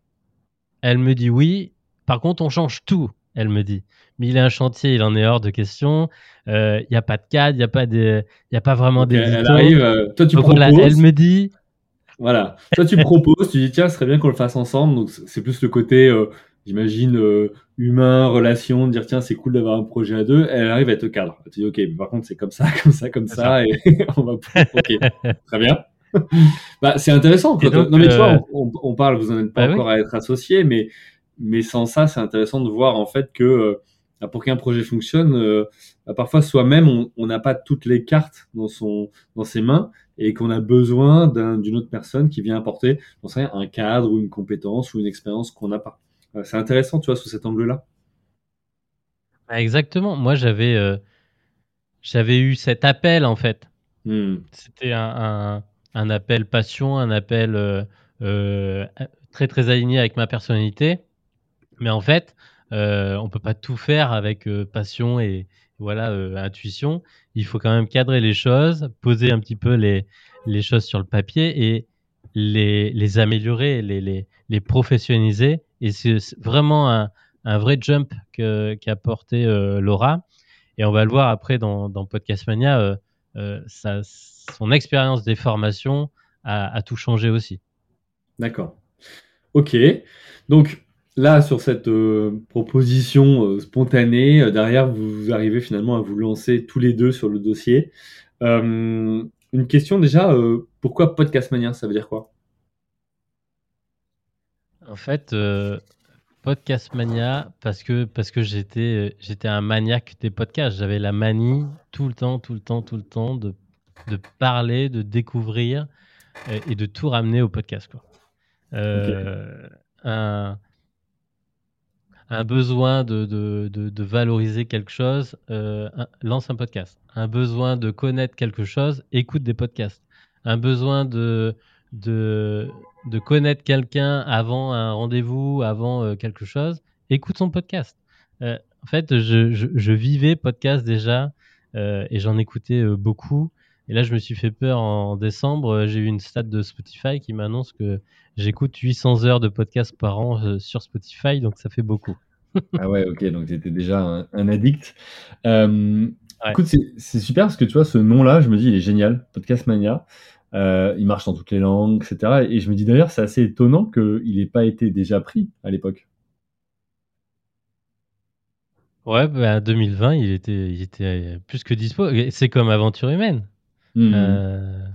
elle me dit oui. Par contre, on change tout. Elle me dit. Mais il a un chantier, il en est hors de question. Il n'y a pas de cadre, il n'y a pas il a pas vraiment d'édition. Elle arrive. toi, tu proposes. elle me dit. Voilà. Toi, tu proposes. Tu dis tiens, ce serait bien qu'on le fasse ensemble. Donc, c'est plus le côté j'imagine, euh, humain, relation, dire tiens, c'est cool d'avoir un projet à deux, elle arrive à être cadre. Tu dis, ok, par contre, c'est comme ça, comme ça, comme ça, et on va. Ok, très bien. bah, c'est intéressant. non, mais toi, euh, on, parle, vous n'en êtes pas bah encore à être associé, mais, mais sans ça, c'est intéressant de voir en fait que euh, pour qu'un projet fonctionne, bah, parfois soi-même, on n'a pas toutes les cartes dans, son, dans ses mains et qu'on a besoin d'une autre personne qui vient apporter, un cadre ou une compétence ou une expérience qu'on n'a pas. C'est intéressant, tu vois, sous cet angle-là. Bah, exactement. Moi, j'avais euh, j'avais eu cet appel, en fait. Hmm. C'était un, un, appel passion, un appel euh, euh, très, très aligné avec ma personnalité. Mais en fait, on peut pas tout faire avec passion et voilà intuition. Il faut quand même cadrer les choses, poser un petit peu les, les choses sur le papier et les, les améliorer, les, les, les professionnaliser. Et c'est vraiment un, vrai jump qu'a porté Laura. Et on va le voir après dans, dans Podcast Mania, ça, son expérience des formations a, tout changé aussi. D'accord. Ok. Donc, là, sur cette euh, proposition euh, spontanée, euh, derrière, vous, arrivez finalement à vous lancer tous les deux sur le dossier. une question déjà, pourquoi Podcast Mania Ça veut dire quoi? En fait, Podcast Mania, parce que, parce que j'étais, j'étais un maniaque des podcasts. J'avais la manie tout le temps, tout le temps, tout le temps de, de parler, de découvrir et de tout ramener au podcast. Quoi. un, un besoin de, de, de, valoriser quelque chose, euh, lance un podcast. Un besoin de connaître quelque chose, écoute des podcasts. Un besoin de, de, de connaître quelqu'un avant un rendez-vous, avant euh, quelque chose, écoute son podcast. Euh, en fait, je, je, je, vivais podcast déjà et j'en écoutais beaucoup. Et là, je me suis fait peur en décembre. J'ai eu une stat de Spotify qui m'annonce que j'écoute 800 heures de podcast par an euh, sur Spotify, donc ça fait beaucoup. ah ouais, ok, donc tu étais déjà un, addict. Euh, écoute, c'est super parce que tu vois, ce nom-là, je me dis, il est génial, Podcast Mania. Euh, il marche dans toutes les langues, etc. Et je me dis d'ailleurs, c'est assez étonnant qu'il n'ait pas été déjà pris à l'époque. Ouais, bah, 2020, il était, il était plus que dispo. C'est comme Aventure Humaine. Hmm. Euh,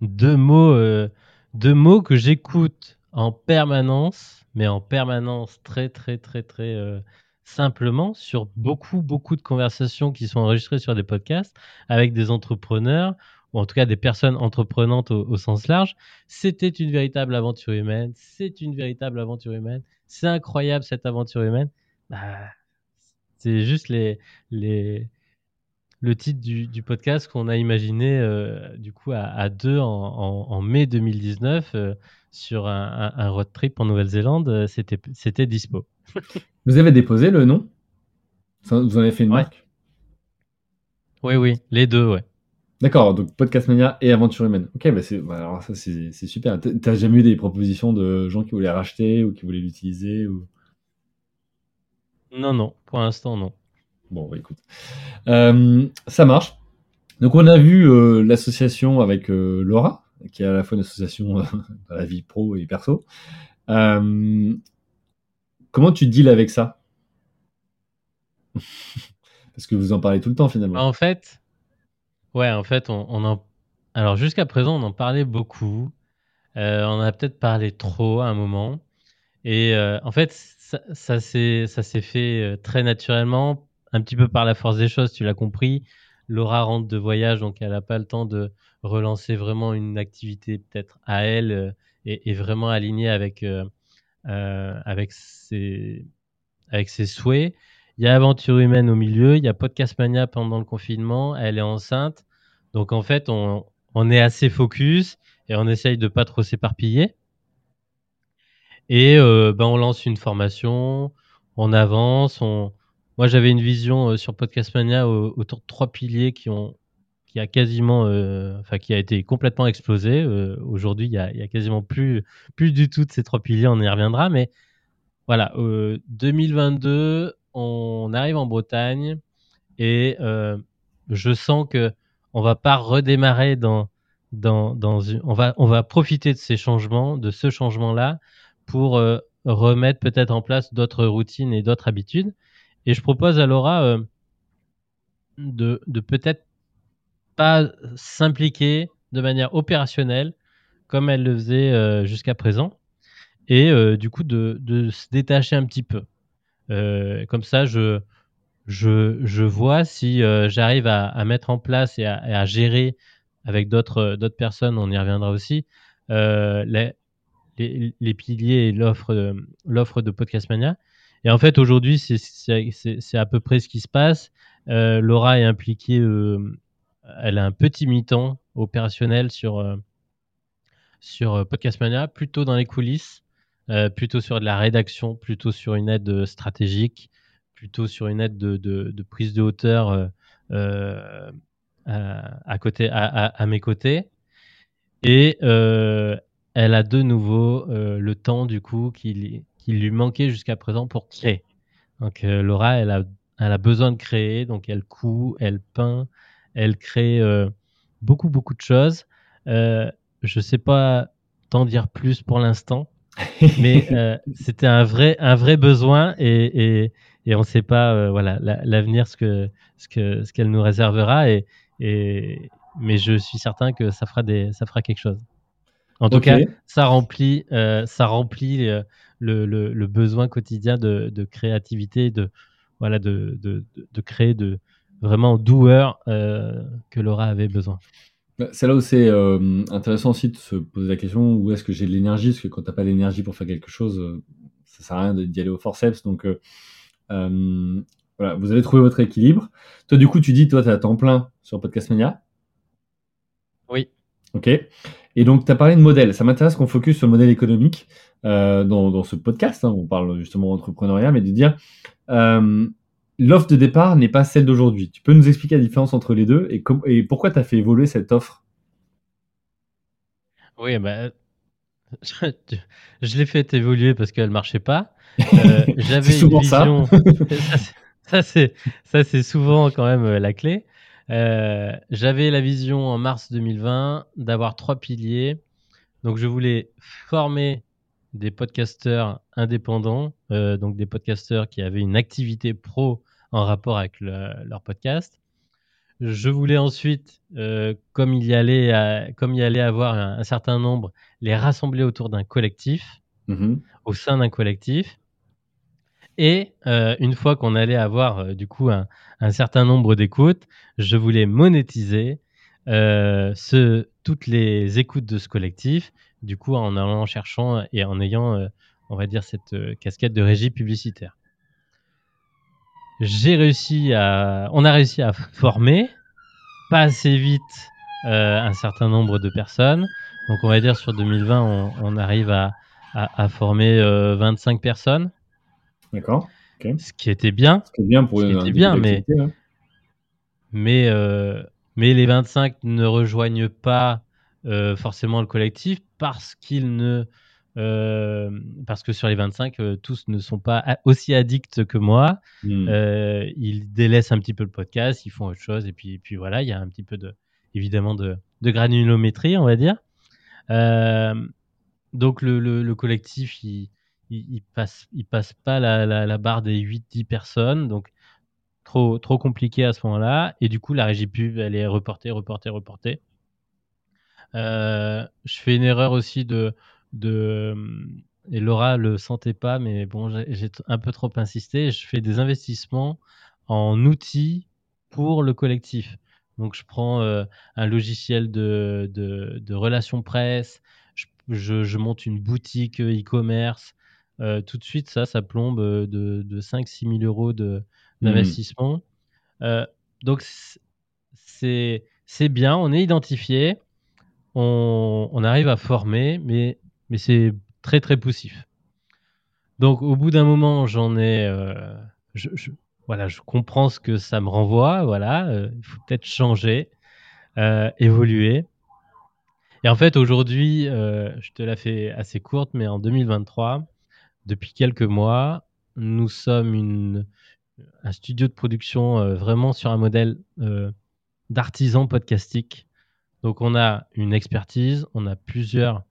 deux mots, euh, deux mots que j'écoute en permanence, mais en permanence très très très très euh, simplement sur beaucoup beaucoup de conversations qui sont enregistrées sur des podcasts avec des entrepreneurs ou en tout cas des personnes entreprenantes au, sens large. C'était une véritable aventure humaine. C'est une véritable aventure humaine. C'est incroyable cette aventure humaine. Bah, c'est juste les les le titre du, podcast qu'on a imaginé euh, du coup à, deux en, mai 2019 euh, sur un, road trip en Nouvelle-Zélande. Euh, c'était, c'était dispo. vous avez déposé le nom? Vous en avez fait une marque? Oui, oui, les deux, ouais. D'accord, donc Podcast Mania et Aventure Humaine. Ok, bah c'est, bah alors ça c'est, c'est super. T'as jamais eu des propositions de gens qui voulaient racheter ou qui voulaient l'utiliser ou... Non, non, pour l'instant non. Bon, bah, écoute. Euh, ça marche. Donc, on a vu euh, l'association avec euh, Laura, qui est à la fois une association dans la vie pro et perso. comment tu deals avec ça? Parce que vous en parlez tout le temps finalement. En fait, ouais, en fait, on, en. Alors, jusqu'à présent, on en parlait beaucoup. on a peut-être parlé trop à un moment. Et en fait, ça, ça s'est fait très naturellement un petit peu par la force des choses, tu l'as compris. Laura rentre de voyage, donc elle n'a pas le temps de relancer vraiment une activité peut-être à elle euh, et, vraiment alignée avec, euh, euh, avec, ses, avec ses souhaits. Il y a Aventure Humaine au milieu, il y a Podcast Mania pendant le confinement, elle est enceinte. Donc en fait, on, est assez focus et on essaye de pas trop s'éparpiller. Et ben, on lance une formation, on avance, moi, j'avais une vision euh, sur Podcast Mania autour de trois piliers qui ont qui a quasiment, euh, enfin qui a été complètement explosé. Euh, aujourd'hui, il y a, a, quasiment plus plus du tout de ces trois piliers. On y reviendra, mais voilà, 2022, on arrive en Bretagne et je sens que on va pas redémarrer dans une, on va profiter de ces changements, de ce changement-là pour remettre peut-être en place d'autres routines et d'autres habitudes. Et je propose à Laura euh, de, peut-être pas s'impliquer de manière opérationnelle comme elle le faisait euh, jusqu'à présent et euh, du coup de, de, se détacher un petit peu. Comme ça, je, je, je vois si j'arrive à, mettre en place et à, gérer avec d'autres d'autres personnes, on y reviendra aussi, les, les, les, piliers et l'offre l'offre de Podcast Mania. Et en fait, aujourd'hui, c'est à peu près ce qui se passe. Euh, Laura est impliquée, euh, elle a un petit mi-temps opérationnel sur, euh, sur Podcast Mania, plutôt dans les coulisses, plutôt sur de la rédaction, plutôt sur une aide stratégique, plutôt sur une aide de, prise de hauteur à, côté, à, mes côtés. Et elle a de nouveau le temps du coup qui, lui manquait jusqu'à présent pour créer. Donc Laura, elle a, elle a besoin de créer, donc elle coud, elle peint, elle crée beaucoup beaucoup de choses. je ne sais pas t'en dire plus pour l'instant, mais c'était un vrai un vrai besoin et, et, et on ne sait pas voilà l'avenir ce que ce que ce qu'elle nous réservera et, et mais je suis certain que ça fera des ça fera quelque chose. En tout cas, ça remplit ça remplit le, le, le, besoin quotidien de, de créativité, de voilà de, de, de créer de vraiment doueur que Laura avait besoin. Bah, c'est là où c'est intéressant aussi de se poser la question où est-ce que j'ai de l'énergie? Parce que quand tu n'as pas l'énergie pour faire quelque chose, ça sert à rien d'y aller au forceps. Donc, voilà, vous avez trouvé votre équilibre. Toi, du coup, tu dis, toi, tu as temps plein sur Podcast Mania? Oui. Ok. Et donc, tu as parlé de modèle. Ça m'intéresse qu'on focus sur le modèle économique euh, dans, dans, ce podcast. Hein. on parle justement d'entrepreneuriat, mais de dire euh, l'offre de départ n'est pas celle d'aujourd'hui. Tu peux nous expliquer la différence entre les deux et, et pourquoi tu as fait évoluer cette offre? Oui, bah, je, je l'ai fait évoluer parce qu'elle marchait pas. Euh, J'avais une vision. Ça, ça c'est souvent quand même euh, la clé. Euh, J'avais la vision en mars 2020 d'avoir trois piliers. Donc, je voulais former des podcasteurs indépendants, euh, donc des podcasteurs qui avaient une activité pro en rapport avec leur podcast. Je voulais ensuite, euh, comme il y allait, comme il y allait avoir un, certain nombre, les rassembler autour d'un collectif, mm-hmm. au sein d'un collectif. Et euh, une fois qu'on allait avoir du coup un, un certain nombre d'écoutes, je voulais monétiser ce, toutes les écoutes de ce collectif du coup en allant en cherchant et en ayant, euh, on va dire, cette euh, casquette de régie publicitaire. J'ai réussi à, on a réussi à former, pas assez vite, euh, un certain nombre de personnes. Donc on va dire sur 2020, on, arrive à, à, former 25 personnes. D'accord. Ce qui était bien. Ce qui est bien pour une, était bien, mais, mais, mais les 25 ne rejoignent pas forcément le collectif parce qu'ils ne euh, parce que sur les 25, euh, tous ne sont pas aussi addicts que moi. Hmm. Euh, ils délaissent un petit peu le podcast, ils font autre chose, et puis, puis voilà, il y a un petit peu de, évidemment de, de granulométrie, on va dire. donc le, le, collectif, il, il, passe, il passe pas la, la, barre des 8-10 personnes, donc trop, trop compliqué à ce moment-là. Et du coup, la régie pub, elle est reportée, reportée, reportée. Euh, je fais une erreur aussi de, de et Laura le sentait pas, mais bon, j'ai un peu trop insisté. Je fais des investissements en outils pour le collectif. Donc, je prends euh, un logiciel de, de, de relations presse, je, je, monte une boutique e-commerce. Euh, tout de suite, ça, ça plombe de, de 5-6 000 euros mmh. d'investissement. Euh, donc, c'est bien, on est identifié on, arrive à former, mais, mais c'est très très poussif. Donc au bout d'un moment, j'en ai, euh, voilà, je comprends ce que ça me renvoie. Voilà, euh, il faut peut-être changer, euh, évoluer. Et en fait, aujourd'hui, je te la fais assez courte, mais en 2023, depuis quelques mois, nous sommes un studio de production vraiment sur un modèle d'artisan podcastique donc on a une expertise, on a plusieurs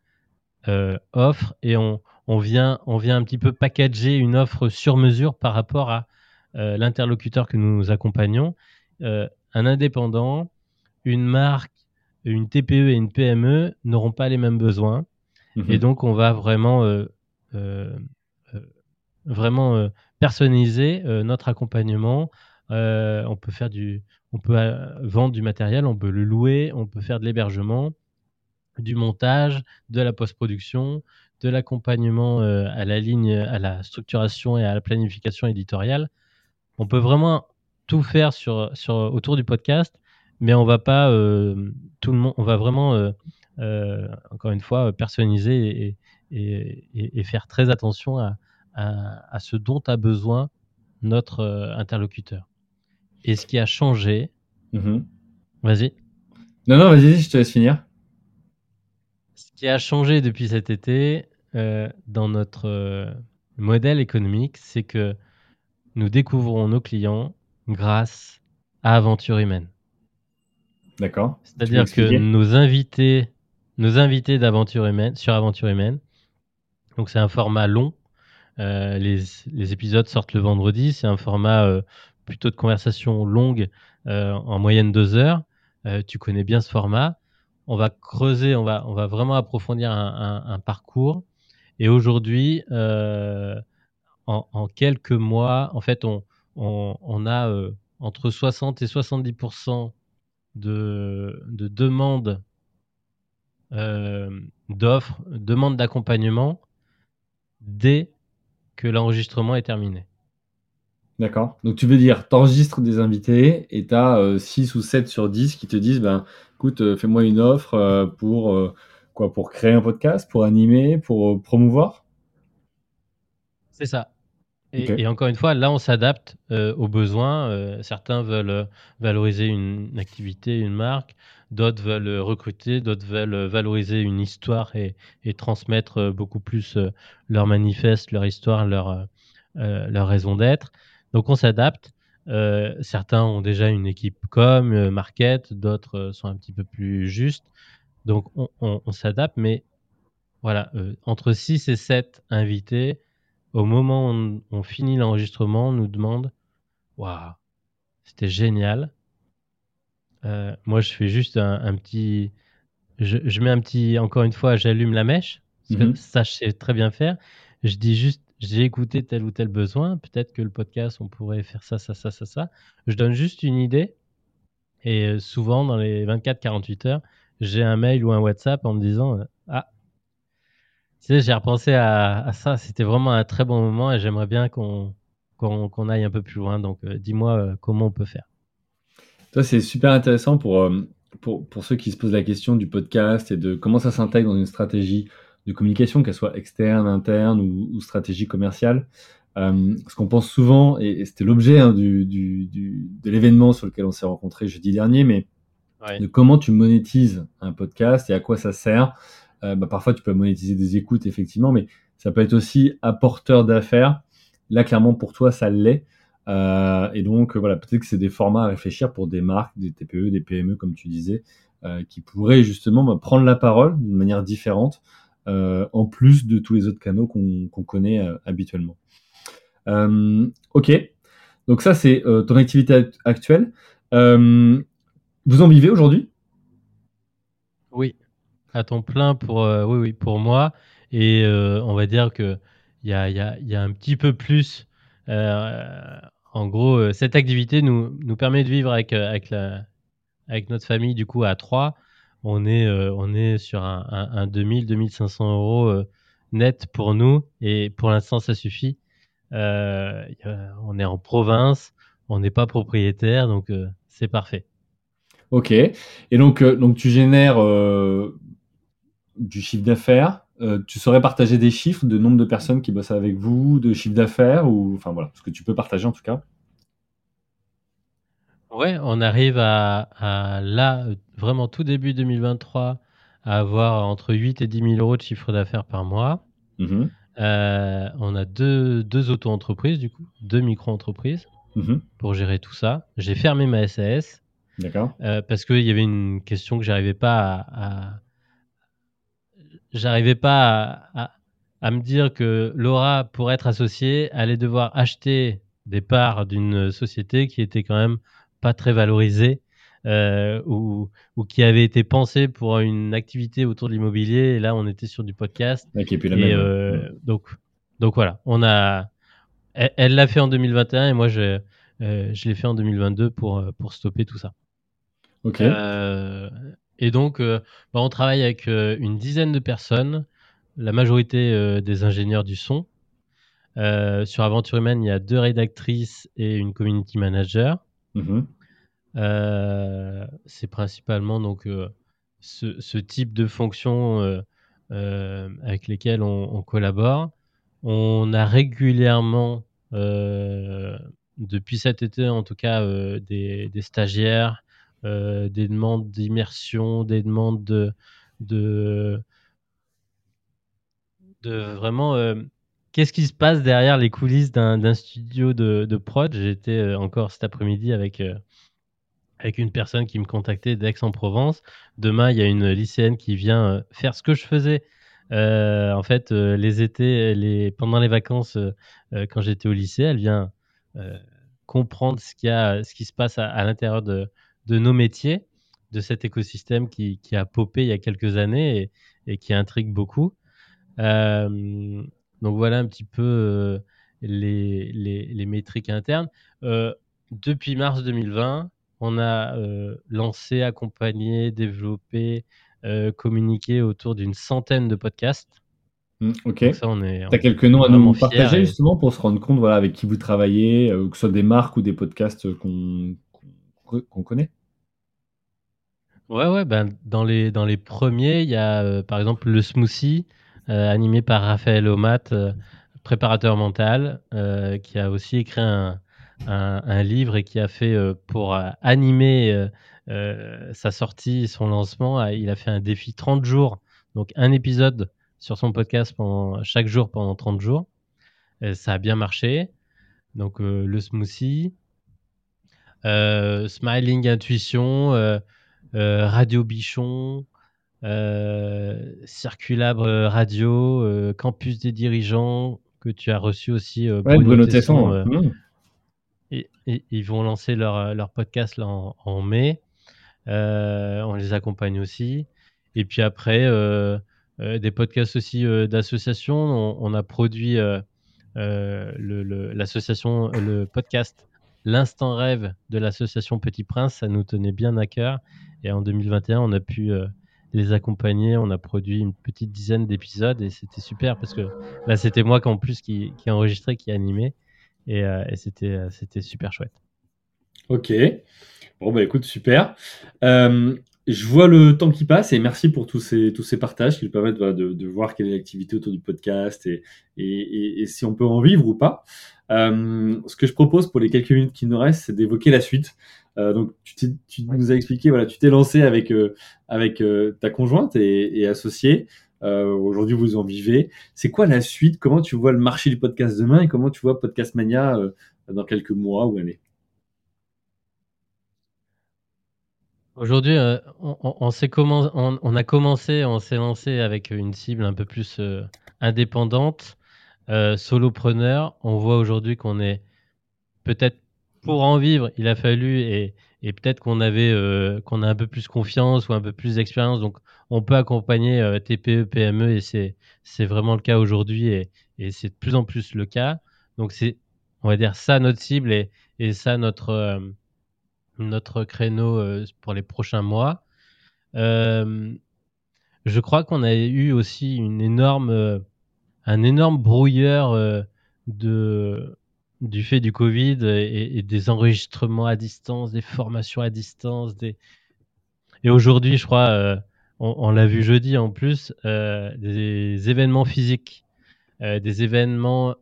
euh, offres et on, vient, on vient un petit peu packager une offre sur mesure par rapport à euh, l'interlocuteur que nous accompagnons. Euh, un indépendant, une marque, une TPE et une PME n'auront pas les mêmes besoins. Et mhm. donc on va vraiment, vraiment personnaliser notre accompagnement. on peut faire du, on peut vendre du matériel, on peut le louer, on peut faire de l'hébergement, du montage, de la post-production, de l'accompagnement euh, à la ligne, à la structuration et à la planification éditoriale. On peut vraiment tout faire sur, sur, autour du podcast, mais on va pas euh, tout le monde, on va vraiment encore une fois personnaliser et, et, faire très attention à, à, ce dont a besoin notre interlocuteur. Et ce qui a changé. Mhm. Vas-y. Non, non, vas-y, je te laisse finir. Ce qui a changé depuis cet été euh, dans notre euh, modèle économique, c'est que nous découvrons nos clients grâce à Aventure Humaine. D'accord. C'est-à-dire que nos invités, nos invités d'Aventure Humaine, sur Aventure Humaine, donc c'est un format long. Euh, les, épisodes sortent le vendredi. C'est un format euh, plutôt de conversation longue, euh, en moyenne deux heures. tu connais bien ce format. On va creuser, on va, on va vraiment approfondir un, parcours. Et aujourd'hui, en, quelques mois, en fait, on, on, a entre 60 et 70 de, de demandes d'offres, demandes d'accompagnement dès que l'enregistrement est terminé. D'accord. Donc tu veux dire, tu enregistres des invités et tu as 6 ou 7 sur 10 qui te disent, ben, écoute, euh, fais-moi une offre euh, pour, euh, quoi, pour créer un podcast, pour animer, pour promouvoir? C'est ça. Et, encore une fois, là, on s'adapte aux besoins. certains veulent valoriser une activité, une marque. D'autres veulent recruter, d'autres veulent valoriser une histoire et, transmettre euh, beaucoup plus leur manifeste, leur histoire, leur, leur raison d'être. Donc on s'adapte. Certains ont déjà une équipe com, market, d'autres sont un petit peu plus justes. Donc on, s'adapte, mais voilà, entre 6 et 7 invités, au moment où on, finit l'enregistrement, on nous demande Waouh, c'était génial. Euh, moi, je fais juste un, petit. Je, mets un petit. Encore une fois, j'allume la mèche. Parce que mhm. ça, je sais très bien faire. Je dis juste, j'ai écouté tel ou tel besoin. Peut-être que le podcast, on pourrait faire ça, ça, ça, ça, ça. Je donne juste une idée. Et euh, souvent, dans les 24-48 heures, j'ai un mail ou un WhatsApp en me disant euh, Ah, tu sais, j'ai repensé à, ça. C'était vraiment un très bon moment et j'aimerais bien qu'on qu'on aille un peu plus loin. Donc, dis-moi comment on peut faire. Toi, c'est super intéressant pour, euh, pour, pour, ceux qui se posent la question du podcast et de comment ça s'intègre dans une stratégie de communication, qu'elle soit externe, interne ou, stratégie commerciale. Euh, ce qu'on pense souvent, et, c'était l'objet hein, du, du, du, de l'événement sur lequel on s'est rencontré jeudi dernier, mais de comment tu monétises un podcast et à quoi ça sert. Euh, bah, parfois, tu peux monétiser des écoutes, effectivement, mais ça peut être aussi apporteur d'affaires. Là, clairement, pour toi, ça l'est. Euh, et donc, voilà, peut-être que c'est des formats à réfléchir pour des marques, des TPE, des PME, comme tu disais, qui pourraient justement bah, prendre la parole d'une manière différente, en plus de tous les autres canaux qu'on connaît habituellement. ok, donc ça, c'est ton activité actuelle. vous en vivez aujourd'hui? Oui, à ton plein pour, oui, oui, pour moi. Et on va dire qu'il y a, y, a, un petit peu plus euh, en gros, euh, cette activité nous, permet de vivre avec, euh, avec, notre famille, du coup, à 3. On est, on est sur un, un, 2000-2500 euros net pour nous. Et pour l'instant, ça suffit. on est en province, on n'est pas propriétaire, donc c'est parfait. Ok. Et donc, donc tu génères du chiffre d'affaires euh, tu saurais partager des chiffres de nombre de personnes qui bossent avec vous, de chiffre d'affaires, ou enfin voilà, ce que tu peux partager en tout cas. Ouais, on arrive à, là, vraiment tout début 2023, à avoir entre 8 et 10 000 euros de chiffre d'affaires par mois. Mm-hmm. Euh, on a deux, deux auto-entreprises, du coup, deux micro-entreprises mm-hmm. pour gérer tout ça. J'ai fermé ma SAS. D'accord. Euh, parce qu'il y avait une question que j'arrivais pas à j'arrivais pas à, me dire que Laura, pour être associée, allait devoir acheter des parts d'une société qui était quand même pas très valorisée euh, ou, qui avait été pensée pour une activité autour de l'immobilier. Et là, on était sur du podcast. qui la même. Euh, donc, donc voilà, on a. Elle l'a fait en 2021 et moi je, euh, je l'ai fait en 2022 pour, pour stopper tout ça. Ok. Et donc, euh, bah, on travaille avec euh, une dizaine de personnes, la majorité euh, des ingénieurs du son. sur Aventure Humaine, il y a deux rédactrices et une community manager. Mm-hmm. c'est principalement donc ce, type de fonction avec lesquelles on, collabore. On a régulièrement, depuis cet été en tout cas, des, stagiaires euh, des demandes d'immersion, des demandes de, de, de vraiment qu'est-ce qui se passe derrière les coulisses d'un studio de, de prod? J'étais encore cet après-midi avec avec une personne qui me contactait d'Aix-en-Provence. Demain, il y a une lycéenne qui vient euh, faire ce que je faisais. Euh, en fait, euh, les étés, pendant les vacances, quand j'étais au lycée, elle vient comprendre ce, qu'il y a, ce qui se passe à, l'intérieur de, nos métiers, de cet écosystème qui, qui, a popé il y a quelques années et, et qui intrigue beaucoup. Donc voilà un petit peu les, les, les, métriques internes. depuis mars 2020, on a euh, lancé, accompagné, développé, euh, communiqué autour d'une centaine de podcasts. Mmh, ok. Tu as quelques noms à nous partager justement pour se rendre compte voilà, avec qui vous travaillez, euh, que ce soit des marques ou des podcasts qu'on connaît? Ouais, ouais, ben, dans, les, dans les premiers, il y a par exemple le smoothie, animé par Raphaël Omat, préparateur mental, qui a aussi écrit un, livre et qui a fait euh, pour euh, animer euh, sa sortie, son lancement, il a fait un défi 30 jours, donc un épisode sur son podcast chaque jour pendant 30 jours. ça a bien marché. Donc le smoothie, Smiling Intuition, Radio Bichon, Circulabre Radio, Campus des dirigeants que tu as reçu aussi. Bruno, Tesson, et, ils vont lancer leur, euh, leur podcast là, en, mai. Euh, on les accompagne aussi. Et puis après, euh, des podcasts aussi d'associations. On, a produit l'association, le, podcast L'Instant Rêve de l'association Petit Prince. Ça nous tenait bien à cœur. Et en 2021, on a pu les accompagner. On a produit une petite dizaine d'épisodes et c'était super parce que là, c'était moi en plus qui, qui enregistrait, qui animait. Et, euh, c'était, euh, c'était super chouette. Ok. Bon, bah écoute, super. Euh, je vois le temps qui passe et merci pour tous ces, tous ces partages qui nous permettent de, de, voir quelle est l'activité autour du podcast et, et, et, si on peut en vivre ou pas. ce que je propose pour les quelques minutes qui nous restent, c'est d'évoquer la suite. Donc, tu, tu nous as expliqué, voilà, tu t'es lancé avec, avec ta conjointe et, et associée. Euh, aujourd'hui, vous en vivez. C'est quoi la suite? Comment tu vois le marché du podcast demain et comment tu vois Podcast Mania euh, dans quelques mois ou années? Aujourd'hui, euh, on, on, a commencé, on s'est lancé avec une cible un peu plus indépendante, solopreneur. On voit aujourd'hui qu'on est peut-être pour en vivre, il a fallu et, et peut-être qu'on avait euh, qu'on a un peu plus confiance ou un peu plus d'expérience. Donc on peut accompagner euh, TPE PME et c'est c'est vraiment le cas aujourd'hui et, et c'est de plus en plus le cas. Donc c'est on va dire ça notre cible et, et ça notre euh, notre créneau pour les prochains mois. Je crois qu'on a eu aussi une énorme un énorme brouilleur de du fait du Covid et, des enregistrements à distance, des formations à distance. Des... Et aujourd'hui, je crois, euh, on, l'a vu jeudi en plus, euh, des événements physiques, euh, des événements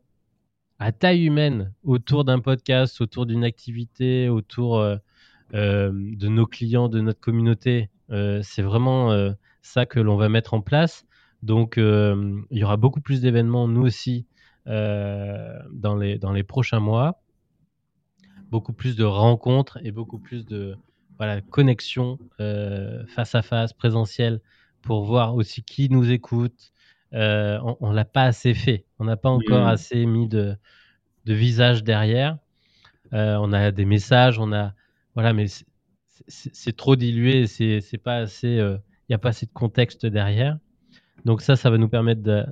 à taille humaine autour d'un podcast, autour d'une activité, autour de nos clients, de notre communauté. C'est vraiment ça que l'on va mettre en place. Donc, il y aura beaucoup plus d'événements, nous aussi, dans, les, dans les prochains mois. Beaucoup plus de rencontres et beaucoup plus de voilà, connexion euh, face à face, présentielle, pour voir aussi qui nous écoute. Euh, on ne l'a pas assez fait. On n'a pas encore assez mis de, de visage derrière. on a des messages, on a voilà, mais c'est trop dilué. C'est pas assez. Il n'y a pas assez de contexte derrière. Donc ça, ça va nous permettre de,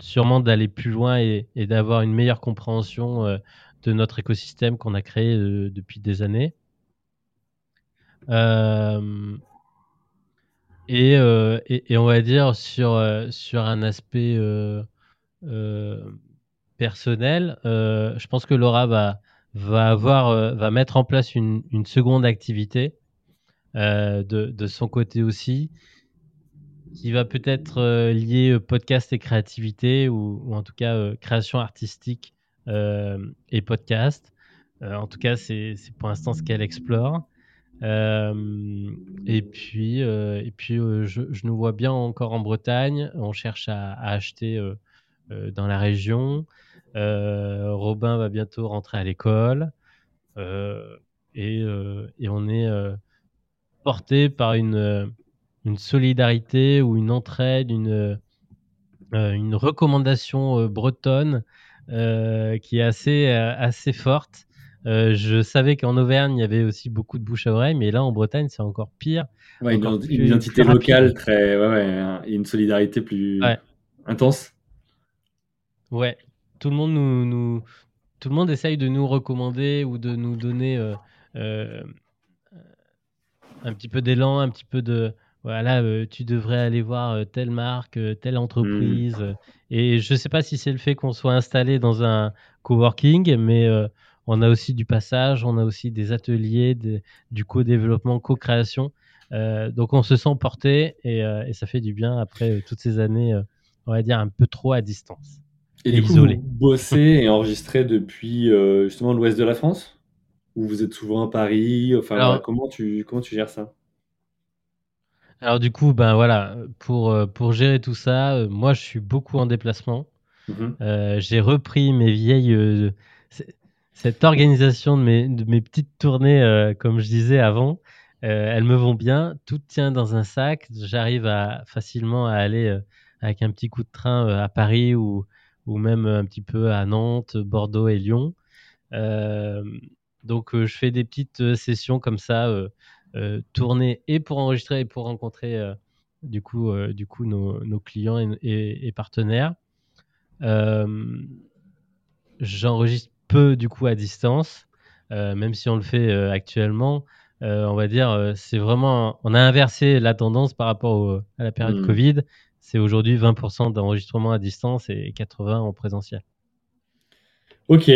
sûrement d'aller plus loin et, d'avoir une meilleure compréhension euh, de notre écosystème qu'on a créé euh, depuis des années. Euh, et, on va dire sur, sur un aspect personnel, je pense que Laura va, va, avoir, va mettre en place une, seconde activité de, de, son côté aussi qui va peut-être euh, lier euh, podcast et créativité ou, en tout cas euh, création artistique et podcast. en tout cas, c'est pour l'instant ce qu'elle explore. et puis, et puis je, nous vois bien encore en Bretagne. On cherche à, acheter dans la région. Robin va bientôt rentrer à l'école. Et, et, on est porté par une, une solidarité ou une entraide, une, une recommandation bretonne qui est assez, assez forte. je savais qu'en Auvergne, il y avait aussi beaucoup de bouche à oreille, mais là, en Bretagne, c'est encore pire. Ouais, une, identité locale très, ouais, ouais, et une solidarité plus intense. Ouais, tout le monde nous, nous, tout le monde essaye de nous recommander ou de nous donner euh, euh, un petit peu d'élan, un petit peu de voilà, euh, tu devrais aller voir telle marque, telle entreprise. Mmh. Et je ne sais pas si c'est le fait qu'on soit installé dans un coworking, mais on a aussi du passage, on a aussi des ateliers, du co-développement, co-création. Euh, donc on se sent porté et, euh, ça fait du bien après euh, toutes ces années, on va dire, un peu trop à distance. Et, du isolé. coup, vous bossez et enregistrez depuis justement l'ouest de la France? Ou vous êtes souvent à Paris? Enfin, comment, tu, comment tu gères ça? Alors du coup, ben voilà, pour, pour gérer tout ça, moi je suis beaucoup en déplacement. Mmh j'ai repris mes vieilles, cette organisation de mes, de mes petites tournées, comme je disais avant. Euh, elles me vont bien, tout tient dans un sac. J'arrive à, facilement à aller euh, avec un petit coup de train euh, à Paris ou, ou même un petit peu à Nantes, Bordeaux et Lyon. donc je fais des petites sessions comme ça, tournées et pour enregistrer et pour rencontrer du coup, du coup nos, nos clients et, et partenaires. J'enregistre peu du coup à distance, même si on le fait actuellement. Euh, on va dire, euh, c'est vraiment, on a inversé la tendance par rapport à la période hmm. Covid. C'est aujourd'hui 20% d'enregistrement à distance et 80% en présentiel. Ok.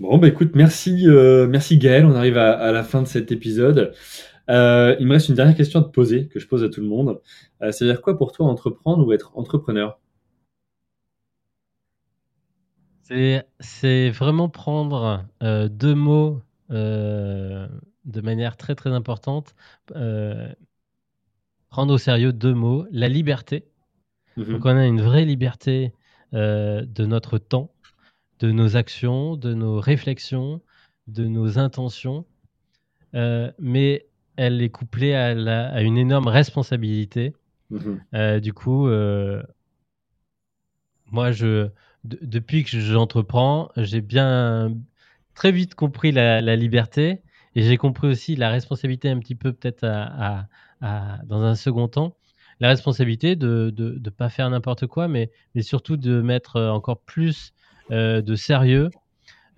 Bon, bah écoute, merci, euh, merci Gaël. On arrive à, la fin de cet épisode. Il me reste une dernière question à te poser, que je pose à tout le monde. C'est-à-dire quoi pour toi entreprendre ou être entrepreneur? C'est vraiment prendre deux mots de manière très très importante, euh, prendre au sérieux deux mots, la liberté. Mhm. Donc on a une vraie liberté euh, de notre temps, de nos actions, de nos réflexions, de nos intentions, euh, mais elle est couplée à, une énorme responsabilité. Mhm. du coup, moi, je, depuis que j'entreprends, j'ai bien très vite compris la liberté et j'ai compris aussi la responsabilité un petit peu peut-être à, dans un second temps, la responsabilité de ne pas faire n'importe quoi, mais, mais surtout de mettre euh, encore plus euh, de sérieux,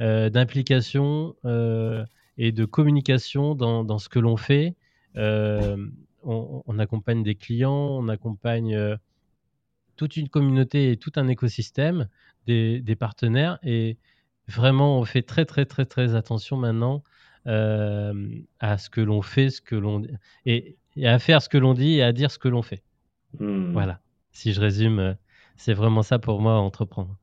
euh, d'implication et de communication dans, dans ce que l'on fait. On, accompagne des clients, on accompagne toute une communauté et tout un écosystème, des, des partenaires, et vraiment on fait très très très très attention maintenant euh, à ce que l'on fait, ce que l'on et, et, à faire ce que l'on dit et à dire ce que l'on fait. Hmm. Voilà. Si je résume, euh, c'est vraiment ça pour moi entreprendre.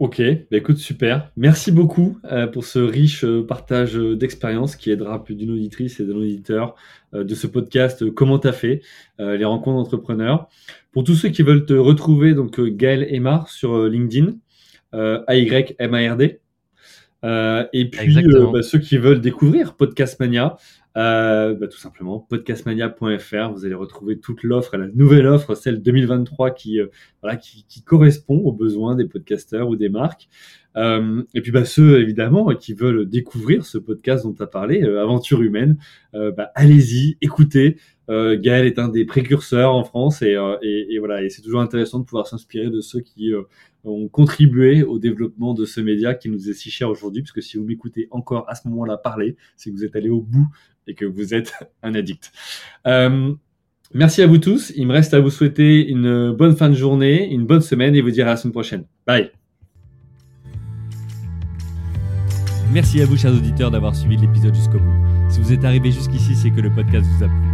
Ok, bah écoute, super. Merci beaucoup euh, pour ce riche partage d'expérience qui aidera plus d'une auditrice et d'un auditeur de ce podcast Comment t'as fait les rencontres d'entrepreneurs. Pour tous ceux qui veulent te retrouver, donc Gaël Aymar sur LinkedIn, A-Y-M-A-R-D. Euh, et puis, euh, bah, ceux qui veulent découvrir Podcast Mania, euh, bah, tout simplement podcastmania.fr. Vous allez retrouver toute l'offre, la nouvelle offre, celle 2023 qui, voilà, qui, qui, correspond aux besoins des podcasteurs ou des marques. et puis bah, ceux évidemment qui veulent découvrir ce podcast dont tu as parlé, Aventure humaine, bah, allez-y, écoutez. Gaël est un des précurseurs en France et, et, voilà, et c'est toujours intéressant de pouvoir s'inspirer de ceux qui ont contribué au développement de ce média qui nous est si cher aujourd'hui, parce que si vous m'écoutez encore à ce moment-là parler, c'est que vous êtes allé au bout et que vous êtes un addict. Euh, merci à vous tous. Il me reste à vous souhaiter une bonne fin de journée, une bonne semaine et vous dire à la semaine prochaine. Bye. Merci à vous, chers auditeurs, d'avoir suivi l'épisode jusqu'au bout. Si vous êtes arrivé jusqu'ici, c'est que le podcast vous a plu.